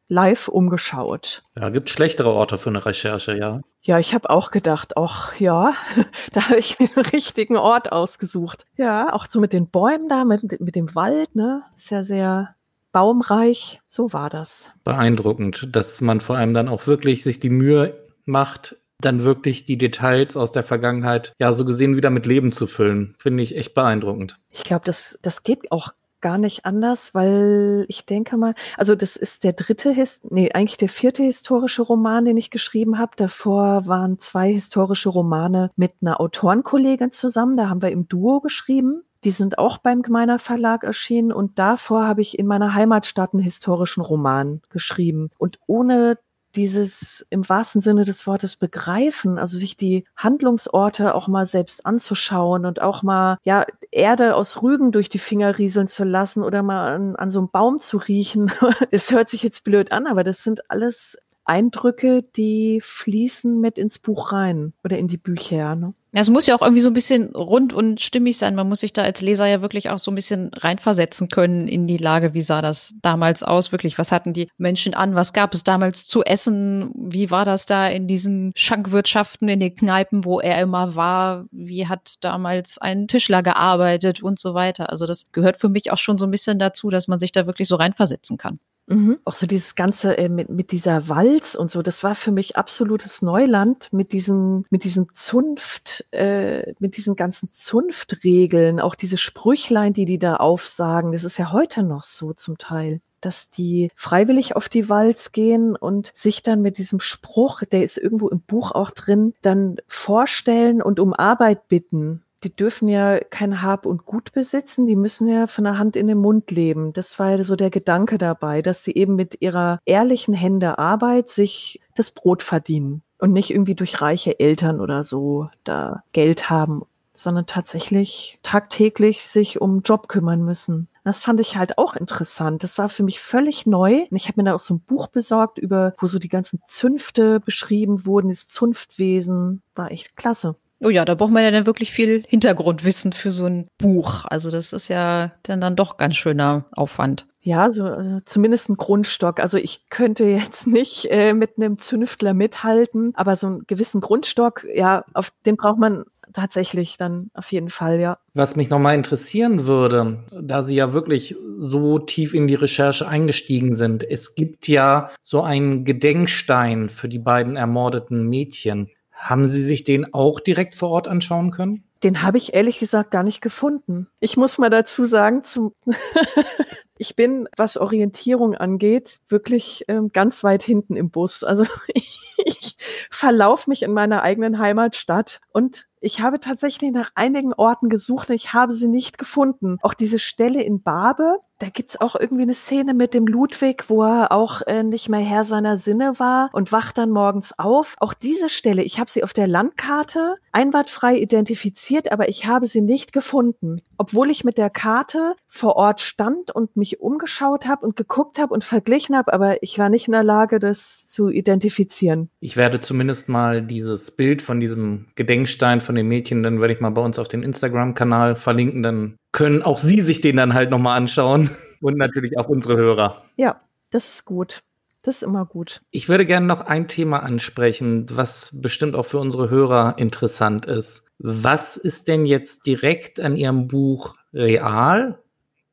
live umgeschaut. Ja, gibt schlechtere Orte für eine Recherche, ja. Ja, ich habe auch gedacht, ach ja, da habe ich mir einen richtigen Ort ausgesucht. Ja, auch so mit den Bäumen da, mit, mit dem Wald, ne? Ist ja sehr baumreich. So war das. Beeindruckend, dass man vor allem dann auch wirklich sich die Mühe macht, dann wirklich die Details aus der Vergangenheit ja so gesehen wieder mit Leben zu füllen. Finde ich echt beeindruckend. Ich glaube, das, das geht auch gar nicht anders, weil ich denke mal, also das ist der dritte, nee, eigentlich der vierte historische Roman, den ich geschrieben habe. Davor waren zwei historische Romane mit einer Autorenkollegin zusammen. Da haben wir im Duo geschrieben. Die sind auch beim Gemeiner Verlag erschienen und davor habe ich in meiner Heimatstadt einen historischen Roman geschrieben. Und ohne dieses im wahrsten Sinne des Wortes begreifen, also sich die Handlungsorte auch mal selbst anzuschauen und auch mal, ja, Erde aus Rügen durch die Finger rieseln zu lassen oder mal an, an so einem Baum zu riechen. Es hört sich jetzt blöd an, aber das sind alles Eindrücke, die fließen mit ins Buch rein oder in die Bücher. Ne? Ja, es muss ja auch irgendwie so ein bisschen rund und stimmig sein. Man muss sich da als Leser ja wirklich auch so ein bisschen reinversetzen können in die Lage. Wie sah das damals aus? Wirklich, was hatten die Menschen an? Was gab es damals zu essen? Wie war das da in diesen Schankwirtschaften, in den Kneipen, wo er immer war? Wie hat damals ein Tischler gearbeitet und so weiter? Also das gehört für mich auch schon so ein bisschen dazu, dass man sich da wirklich so reinversetzen kann. Mhm. Auch so dieses Ganze äh, mit, mit dieser Walz und so, das war für mich absolutes Neuland mit diesem, mit diesem Zunft, äh, mit diesen ganzen Zunftregeln, auch diese Sprüchlein, die die da aufsagen, das ist ja heute noch so zum Teil dass die freiwillig auf die Walz gehen und sich dann mit diesem Spruch, der ist irgendwo im Buch auch drin, dann vorstellen und um Arbeit bitten die dürfen ja kein Hab und Gut besitzen, die müssen ja von der Hand in den Mund leben. Das war ja so der Gedanke dabei, dass sie eben mit ihrer ehrlichen Hände Arbeit sich das Brot verdienen und nicht irgendwie durch reiche Eltern oder so da Geld haben, sondern tatsächlich tagtäglich sich um Job kümmern müssen. Das fand ich halt auch interessant. Das war für mich völlig neu. Und ich habe mir da auch so ein Buch besorgt über, wo so die ganzen Zünfte beschrieben wurden, das Zunftwesen. War echt klasse. Oh ja, da braucht man ja dann wirklich viel Hintergrundwissen für so ein Buch. Also das ist ja dann dann doch ganz schöner Aufwand. Ja, so also zumindest ein Grundstock. Also ich könnte jetzt nicht äh, mit einem Zünftler mithalten, aber so einen gewissen Grundstock, ja, auf den braucht man tatsächlich dann auf jeden Fall, ja. Was mich nochmal interessieren würde, da Sie ja wirklich so tief in die Recherche eingestiegen sind, es gibt ja so einen Gedenkstein für die beiden ermordeten Mädchen. Haben Sie sich den auch direkt vor Ort anschauen können? Den habe ich ehrlich gesagt gar nicht gefunden. Ich muss mal dazu sagen, zum ich bin, was Orientierung angeht, wirklich ähm, ganz weit hinten im Bus. Also ich, ich verlaufe mich in meiner eigenen Heimatstadt und ich habe tatsächlich nach einigen Orten gesucht und ich habe sie nicht gefunden. Auch diese Stelle in Barbe, da gibt's auch irgendwie eine Szene mit dem Ludwig, wo er auch äh, nicht mehr Herr seiner Sinne war und wacht dann morgens auf. Auch diese Stelle, ich habe sie auf der Landkarte einwandfrei identifiziert, aber ich habe sie nicht gefunden. Obwohl ich mit der Karte vor Ort stand und mich umgeschaut habe und geguckt habe und verglichen habe, aber ich war nicht in der Lage, das zu identifizieren. Ich werde zumindest mal dieses Bild von diesem Gedenkstein von den Mädchen, dann werde ich mal bei uns auf den Instagram-Kanal verlinken, dann können auch Sie sich den dann halt nochmal anschauen und natürlich auch unsere Hörer. Ja, das ist gut. Das ist immer gut. Ich würde gerne noch ein Thema ansprechen, was bestimmt auch für unsere Hörer interessant ist. Was ist denn jetzt direkt an Ihrem Buch real?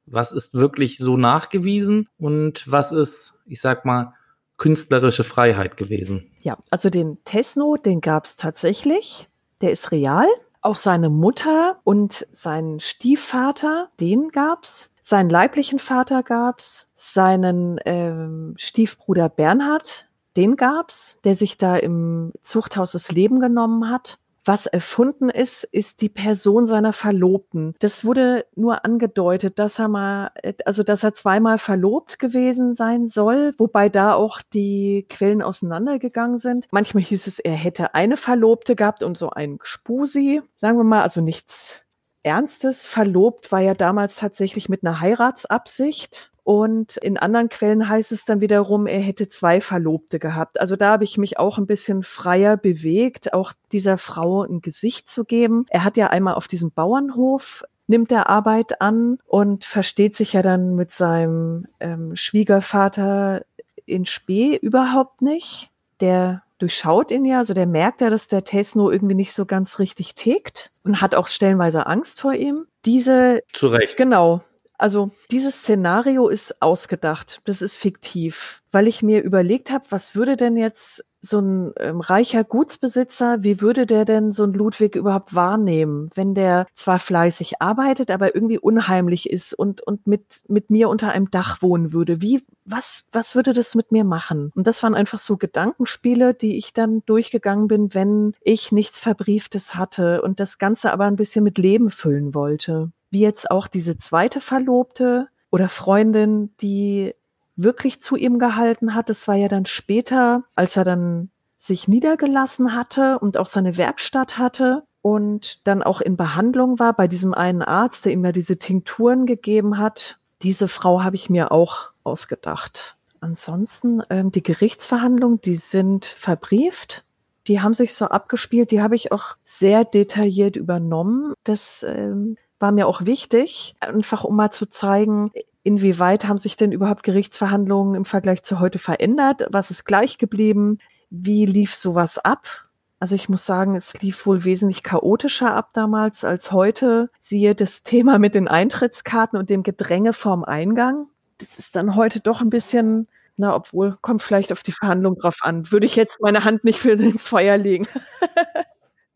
Was ist wirklich so nachgewiesen? Und was ist, ich sag mal, künstlerische Freiheit gewesen? Ja, also den Tesno, den gab es tatsächlich. Der ist real. Auch seine Mutter und seinen Stiefvater, den gab's. Seinen leiblichen Vater gab's. Seinen ähm, Stiefbruder Bernhard, den gab's, der sich da im Zuchthaus das Leben genommen hat. Was erfunden ist, ist die Person seiner Verlobten. Das wurde nur angedeutet, dass er mal, also dass er zweimal verlobt gewesen sein soll, wobei da auch die Quellen auseinandergegangen sind. Manchmal hieß es, er hätte eine Verlobte gehabt und so ein Spusi, sagen wir mal, also nichts Ernstes. Verlobt war ja damals tatsächlich mit einer Heiratsabsicht. Und in anderen Quellen heißt es dann wiederum, er hätte zwei Verlobte gehabt. Also da habe ich mich auch ein bisschen freier bewegt, auch dieser Frau ein Gesicht zu geben. Er hat ja einmal auf diesem Bauernhof nimmt er Arbeit an und versteht sich ja dann mit seinem ähm, Schwiegervater in Spee überhaupt nicht. Der durchschaut ihn ja, also der merkt ja, dass der Tesno irgendwie nicht so ganz richtig tickt und hat auch stellenweise Angst vor ihm. Diese Zu Recht. Genau, also dieses Szenario ist ausgedacht, das ist fiktiv, weil ich mir überlegt habe, was würde denn jetzt so ein ähm, reicher Gutsbesitzer, wie würde der denn so ein Ludwig überhaupt wahrnehmen, wenn der zwar fleißig arbeitet, aber irgendwie unheimlich ist und und mit mit mir unter einem Dach wohnen würde? Wie was was würde das mit mir machen? Und das waren einfach so Gedankenspiele, die ich dann durchgegangen bin, wenn ich nichts Verbrieftes hatte und das Ganze aber ein bisschen mit Leben füllen wollte wie jetzt auch diese zweite Verlobte oder Freundin, die wirklich zu ihm gehalten hat. Das war ja dann später, als er dann sich niedergelassen hatte und auch seine Werkstatt hatte und dann auch in Behandlung war bei diesem einen Arzt, der ihm da diese Tinkturen gegeben hat. Diese Frau habe ich mir auch ausgedacht. ansonsten, ähm, die Gerichtsverhandlungen, die sind verbrieft. Die haben sich so abgespielt, die habe ich auch sehr detailliert übernommen. Das ähm, war mir auch wichtig, einfach um mal zu zeigen, inwieweit haben sich denn überhaupt Gerichtsverhandlungen im Vergleich zu heute verändert? Was ist gleich geblieben? Wie lief sowas ab? Also ich muss sagen, es lief wohl wesentlich chaotischer ab damals als heute. Siehe das Thema mit den Eintrittskarten und dem Gedränge vorm Eingang. Das ist dann heute doch ein bisschen, na, obwohl, kommt vielleicht auf die Verhandlung drauf an. Würde ich jetzt meine Hand nicht für ins Feuer legen.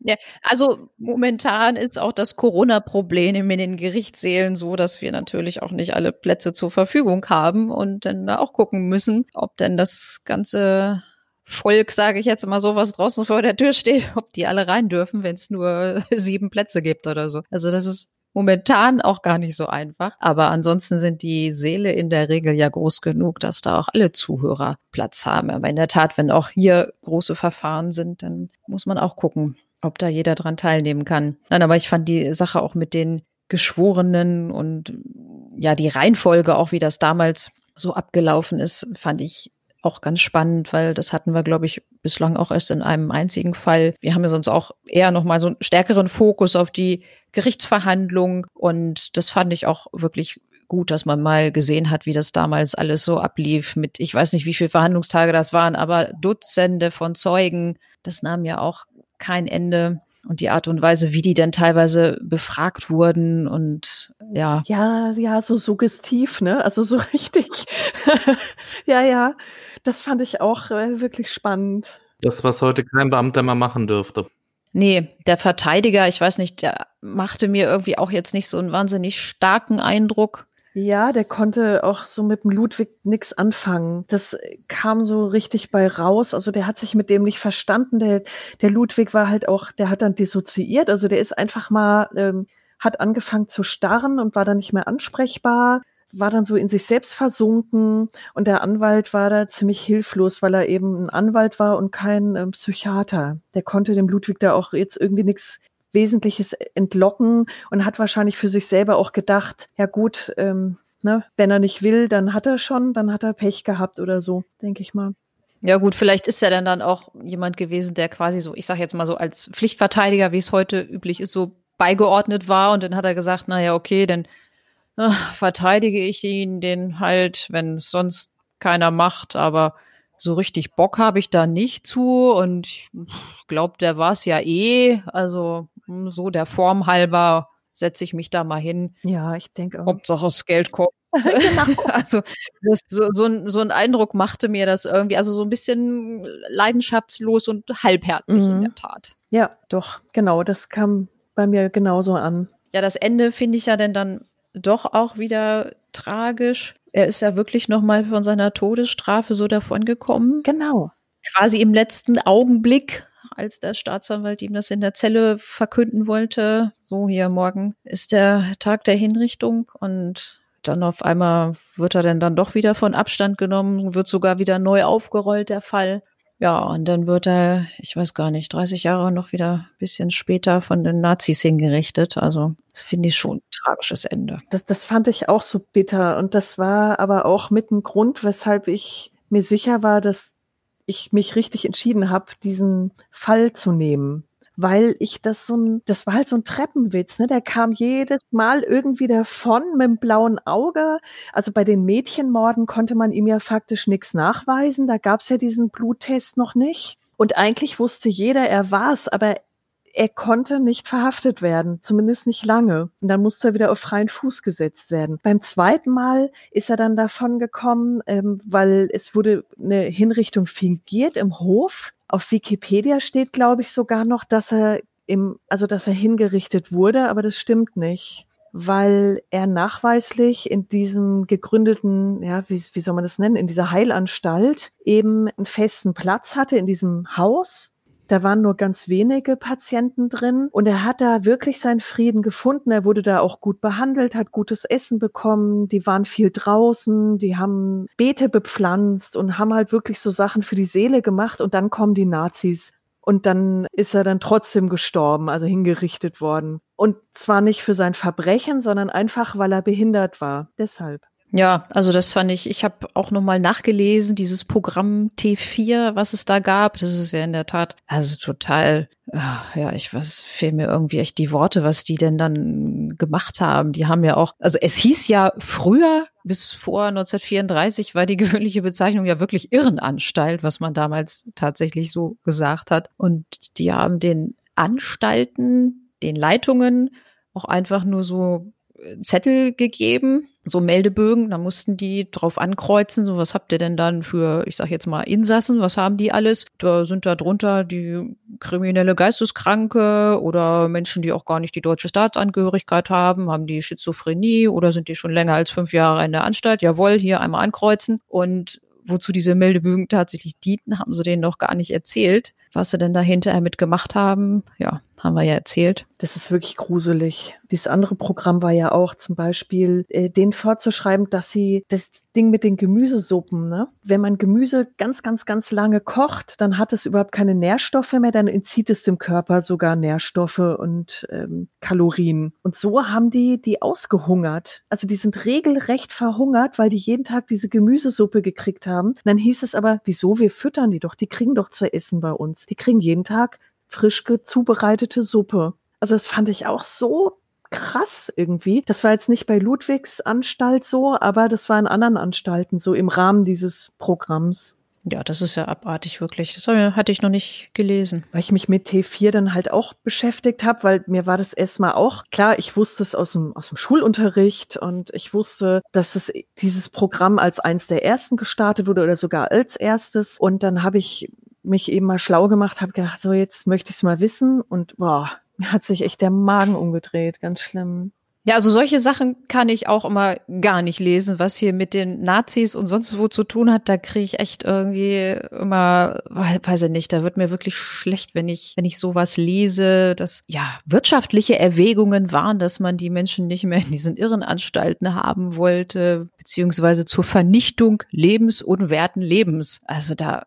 Ja, also momentan ist auch das Corona-Problem in den Gerichtssälen so, dass wir natürlich auch nicht alle Plätze zur Verfügung haben und dann da auch gucken müssen, ob denn das ganze Volk, sage ich jetzt mal so, was draußen vor der Tür steht, ob die alle rein dürfen, wenn es nur sieben Plätze gibt oder so. Also das ist momentan auch gar nicht so einfach. Aber ansonsten sind die Seele in der Regel ja groß genug, dass da auch alle Zuhörer Platz haben. Aber in der Tat, wenn auch hier große Verfahren sind, dann muss man auch gucken, ob da jeder dran teilnehmen kann. Nein, aber ich fand die Sache auch mit den Geschworenen und ja, die Reihenfolge, auch wie das damals so abgelaufen ist, fand ich auch ganz spannend, weil das hatten wir, glaube ich, bislang auch erst in einem einzigen Fall. Wir haben ja sonst auch eher nochmal so einen stärkeren Fokus auf die Gerichtsverhandlung und das fand ich auch wirklich gut, dass man mal gesehen hat, wie das damals alles so ablief mit, ich weiß nicht, wie viele Verhandlungstage das waren, aber Dutzende von Zeugen. Das nahm ja auch kein Ende und die Art und Weise, wie die denn teilweise befragt wurden und ja. Ja, ja, so suggestiv, ne? Also so richtig. ja, ja. Das fand ich auch äh, wirklich spannend. Das, was heute kein Beamter mehr machen dürfte. Nee, der Verteidiger, ich weiß nicht, der machte mir irgendwie auch jetzt nicht so einen wahnsinnig starken Eindruck. Ja, der konnte auch so mit dem Ludwig nix anfangen. Das kam so richtig bei raus. Also der hat sich mit dem nicht verstanden. Der, der Ludwig war halt auch, der hat dann dissoziiert. Also der ist einfach mal, ähm, hat angefangen zu starren und war dann nicht mehr ansprechbar war dann so in sich selbst versunken und der Anwalt war da ziemlich hilflos, weil er eben ein Anwalt war und kein ähm, Psychiater. Der konnte dem Ludwig da auch jetzt irgendwie nichts Wesentliches entlocken und hat wahrscheinlich für sich selber auch gedacht, ja gut, ähm, ne, wenn er nicht will, dann hat er schon, dann hat er Pech gehabt oder so, denke ich mal. Ja gut, vielleicht ist er dann dann auch jemand gewesen, der quasi so, ich sage jetzt mal so als Pflichtverteidiger, wie es heute üblich ist, so beigeordnet war und dann hat er gesagt, na ja, okay, dann ach, verteidige ich ihn den halt, wenn es sonst keiner macht, aber so richtig Bock habe ich da nicht zu und ich glaube, der war es ja eh. Also so der Form halber setze ich mich da mal hin. Ja, ich denke auch. Hauptsache das Geld kommt. genau. Also das, so, so, ein, so ein Eindruck machte mir das irgendwie, also so ein bisschen leidenschaftslos und halbherzig mhm. in der Tat. Ja, doch, genau, das kam bei mir genauso an. Ja, das Ende finde ich ja denn dann doch auch wieder tragisch. Er ist ja wirklich nochmal von seiner Todesstrafe so davongekommen. Genau. Quasi im letzten Augenblick, als der Staatsanwalt ihm das in der Zelle verkünden wollte. So, hier morgen ist der Tag der Hinrichtung und dann auf einmal wird er denn dann doch wieder von Abstand genommen, wird sogar wieder neu aufgerollt, der Fall. Ja, und dann wird er, ich weiß gar nicht, 30 Jahre noch wieder ein bisschen später von den Nazis hingerichtet. Also das finde ich schon ein tragisches Ende. Das, das fand ich auch so bitter. Und das war aber auch mit ein Grund, weshalb ich mir sicher war, dass ich mich richtig entschieden habe, diesen Fall zu nehmen weil ich das so ein, das war halt so ein Treppenwitz, ne? Der kam jedes Mal irgendwie davon mit dem blauen Auge. Also bei den Mädchenmorden konnte man ihm ja faktisch nichts nachweisen. Da gab's ja diesen Bluttest noch nicht. Und eigentlich wusste jeder, er war's, aber er konnte nicht verhaftet werden, zumindest nicht lange. Und dann musste er wieder auf freien Fuß gesetzt werden. Beim zweiten Mal ist er dann davon gekommen, ähm, weil es wurde eine Hinrichtung fingiert im Hof. Auf Wikipedia steht, glaube ich, sogar noch, dass er im, also dass er hingerichtet wurde, aber das stimmt nicht, weil er nachweislich in diesem gegründeten, ja, wie, wie soll man das nennen, in dieser Heilanstalt eben einen festen Platz hatte in diesem Haus da waren nur ganz wenige Patienten drin und er hat da wirklich seinen Frieden gefunden. Er wurde da auch gut behandelt, hat gutes Essen bekommen. Die waren viel draußen, die haben Beete bepflanzt und haben halt wirklich so Sachen für die Seele gemacht und dann kommen die Nazis. Und dann ist er dann trotzdem gestorben, also hingerichtet worden. Und zwar nicht für sein Verbrechen, sondern einfach, weil er behindert war. Deshalb. Ja, also das fand ich, ich habe auch nochmal nachgelesen, dieses Programm T4, was es da gab. Das ist ja in der Tat, also total, ja, ich weiß, fehlen mir irgendwie echt die Worte, was die denn dann gemacht haben. Die haben ja auch, also es hieß ja früher, bis vor 1934 war die gewöhnliche Bezeichnung ja wirklich Irrenanstalt, was man damals tatsächlich so gesagt hat. Und die haben den Anstalten, den Leitungen auch einfach nur so Zettel gegeben, so Meldebögen, da mussten die drauf ankreuzen, so was habt ihr denn dann für, ich sag jetzt mal, Insassen, was haben die alles? Da sind da drunter die kriminelle Geisteskranke oder Menschen, die auch gar nicht die deutsche Staatsangehörigkeit haben, haben die Schizophrenie oder sind die schon länger als fünf Jahre in der Anstalt? Jawohl, hier einmal ankreuzen. Und wozu diese Meldebögen tatsächlich dienten, haben sie denen noch gar nicht erzählt. Was sie denn da hinterher mitgemacht haben, ja, haben wir ja erzählt. Das ist wirklich gruselig. Dieses andere Programm war ja auch zum Beispiel, äh, denen vorzuschreiben, dass sie das Ding mit den Gemüsesuppen, ne? Wenn man Gemüse ganz, ganz, ganz lange kocht, dann hat es überhaupt keine Nährstoffe mehr, dann entzieht es dem Körper sogar Nährstoffe und ähm, Kalorien. Und so haben die die ausgehungert. Also die sind regelrecht verhungert, weil die jeden Tag diese Gemüsesuppe gekriegt haben. Und dann hieß es aber, wieso, wir füttern die doch, die kriegen doch zu essen bei uns. Die kriegen jeden Tag frisch zubereitete Suppe. Also das fand ich auch so krass irgendwie. Das war jetzt nicht bei Ludwigs Anstalt so, aber das war in anderen Anstalten so im Rahmen dieses Programms. Ja, das ist ja abartig wirklich. Das hatte ich noch nicht gelesen. Weil ich mich mit T4 dann halt auch beschäftigt habe, weil mir war das erstmal auch klar, ich wusste es aus dem, aus dem Schulunterricht und ich wusste, dass es dieses Programm als eins der ersten gestartet wurde oder sogar als erstes. Und dann habe ich mich eben mal schlau gemacht, habe gedacht, so jetzt möchte ich es mal wissen und boah, mir hat sich echt der Magen umgedreht, ganz schlimm. Ja, also solche Sachen kann ich auch immer gar nicht lesen, was hier mit den Nazis und sonst wo zu tun hat. Da kriege ich echt irgendwie immer, weiß ich nicht, da wird mir wirklich schlecht, wenn ich, wenn ich sowas lese, dass ja wirtschaftliche Erwägungen waren, dass man die Menschen nicht mehr in diesen Irrenanstalten haben wollte, beziehungsweise zur Vernichtung lebensunwerten Lebens. Also da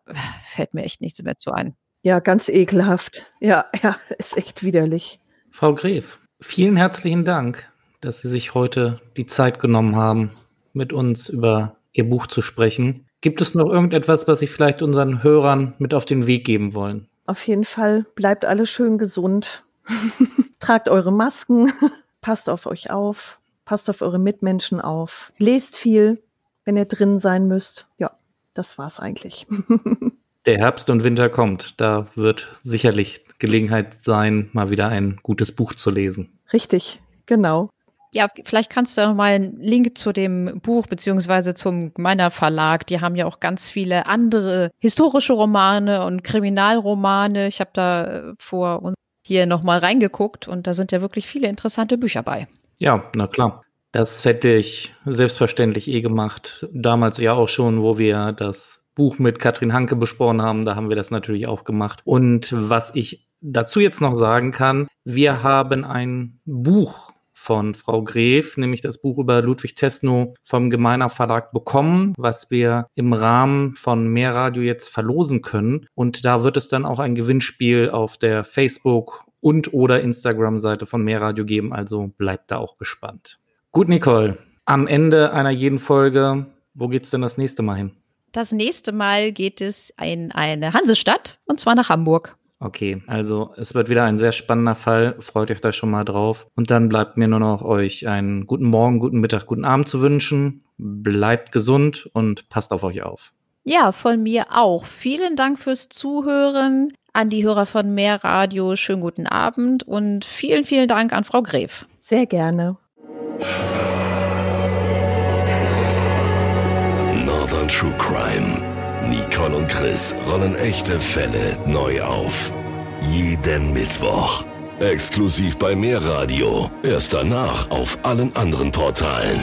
fällt mir echt nichts mehr zu ein. Ja, ganz ekelhaft. Ja, ja, ist echt widerlich. Frau Gref, vielen herzlichen Dank dass Sie sich heute die Zeit genommen haben, mit uns über Ihr Buch zu sprechen. Gibt es noch irgendetwas, was Sie vielleicht unseren Hörern mit auf den Weg geben wollen? Auf jeden Fall bleibt alle schön gesund. Tragt eure Masken, passt auf euch auf, passt auf eure Mitmenschen auf, lest viel, wenn ihr drin sein müsst. Ja, das war's eigentlich. Der Herbst und Winter kommt. Da wird sicherlich Gelegenheit sein, mal wieder ein gutes Buch zu lesen. Richtig, genau. Ja, vielleicht kannst du noch mal einen Link zu dem Buch beziehungsweise zum meiner Verlag. Die haben ja auch ganz viele andere historische Romane und Kriminalromane. Ich habe da äh, vor uns hier noch mal reingeguckt und da sind ja wirklich viele interessante Bücher bei. Ja, na klar. Das hätte ich selbstverständlich eh gemacht. Damals ja auch schon, wo wir das Buch mit Katrin Hanke besprochen haben, da haben wir das natürlich auch gemacht. Und was ich dazu jetzt noch sagen kann, wir haben ein Buch von Frau Gref, nämlich das Buch über Ludwig Tesno vom Gemeiner Verlag bekommen, was wir im Rahmen von Mehrradio jetzt verlosen können. Und da wird es dann auch ein Gewinnspiel auf der Facebook und oder Instagram-Seite von Mehrradio geben. Also bleibt da auch gespannt. Gut, Nicole. Am Ende einer jeden Folge, wo geht's denn das nächste Mal hin? Das nächste Mal geht es in eine Hansestadt und zwar nach Hamburg. Okay, also es wird wieder ein sehr spannender Fall. Freut euch da schon mal drauf. Und dann bleibt mir nur noch euch einen guten Morgen, guten Mittag, guten Abend zu wünschen. Bleibt gesund und passt auf euch auf. Ja, von mir auch. Vielen Dank fürs Zuhören. An die Hörer von Mehr Radio, schönen guten Abend und vielen, vielen Dank an Frau Gref. Sehr gerne. Northern True Crime. Nicole und Chris rollen echte Fälle neu auf. Jeden Mittwoch. Exklusiv bei Mehrradio. Erst danach auf allen anderen Portalen.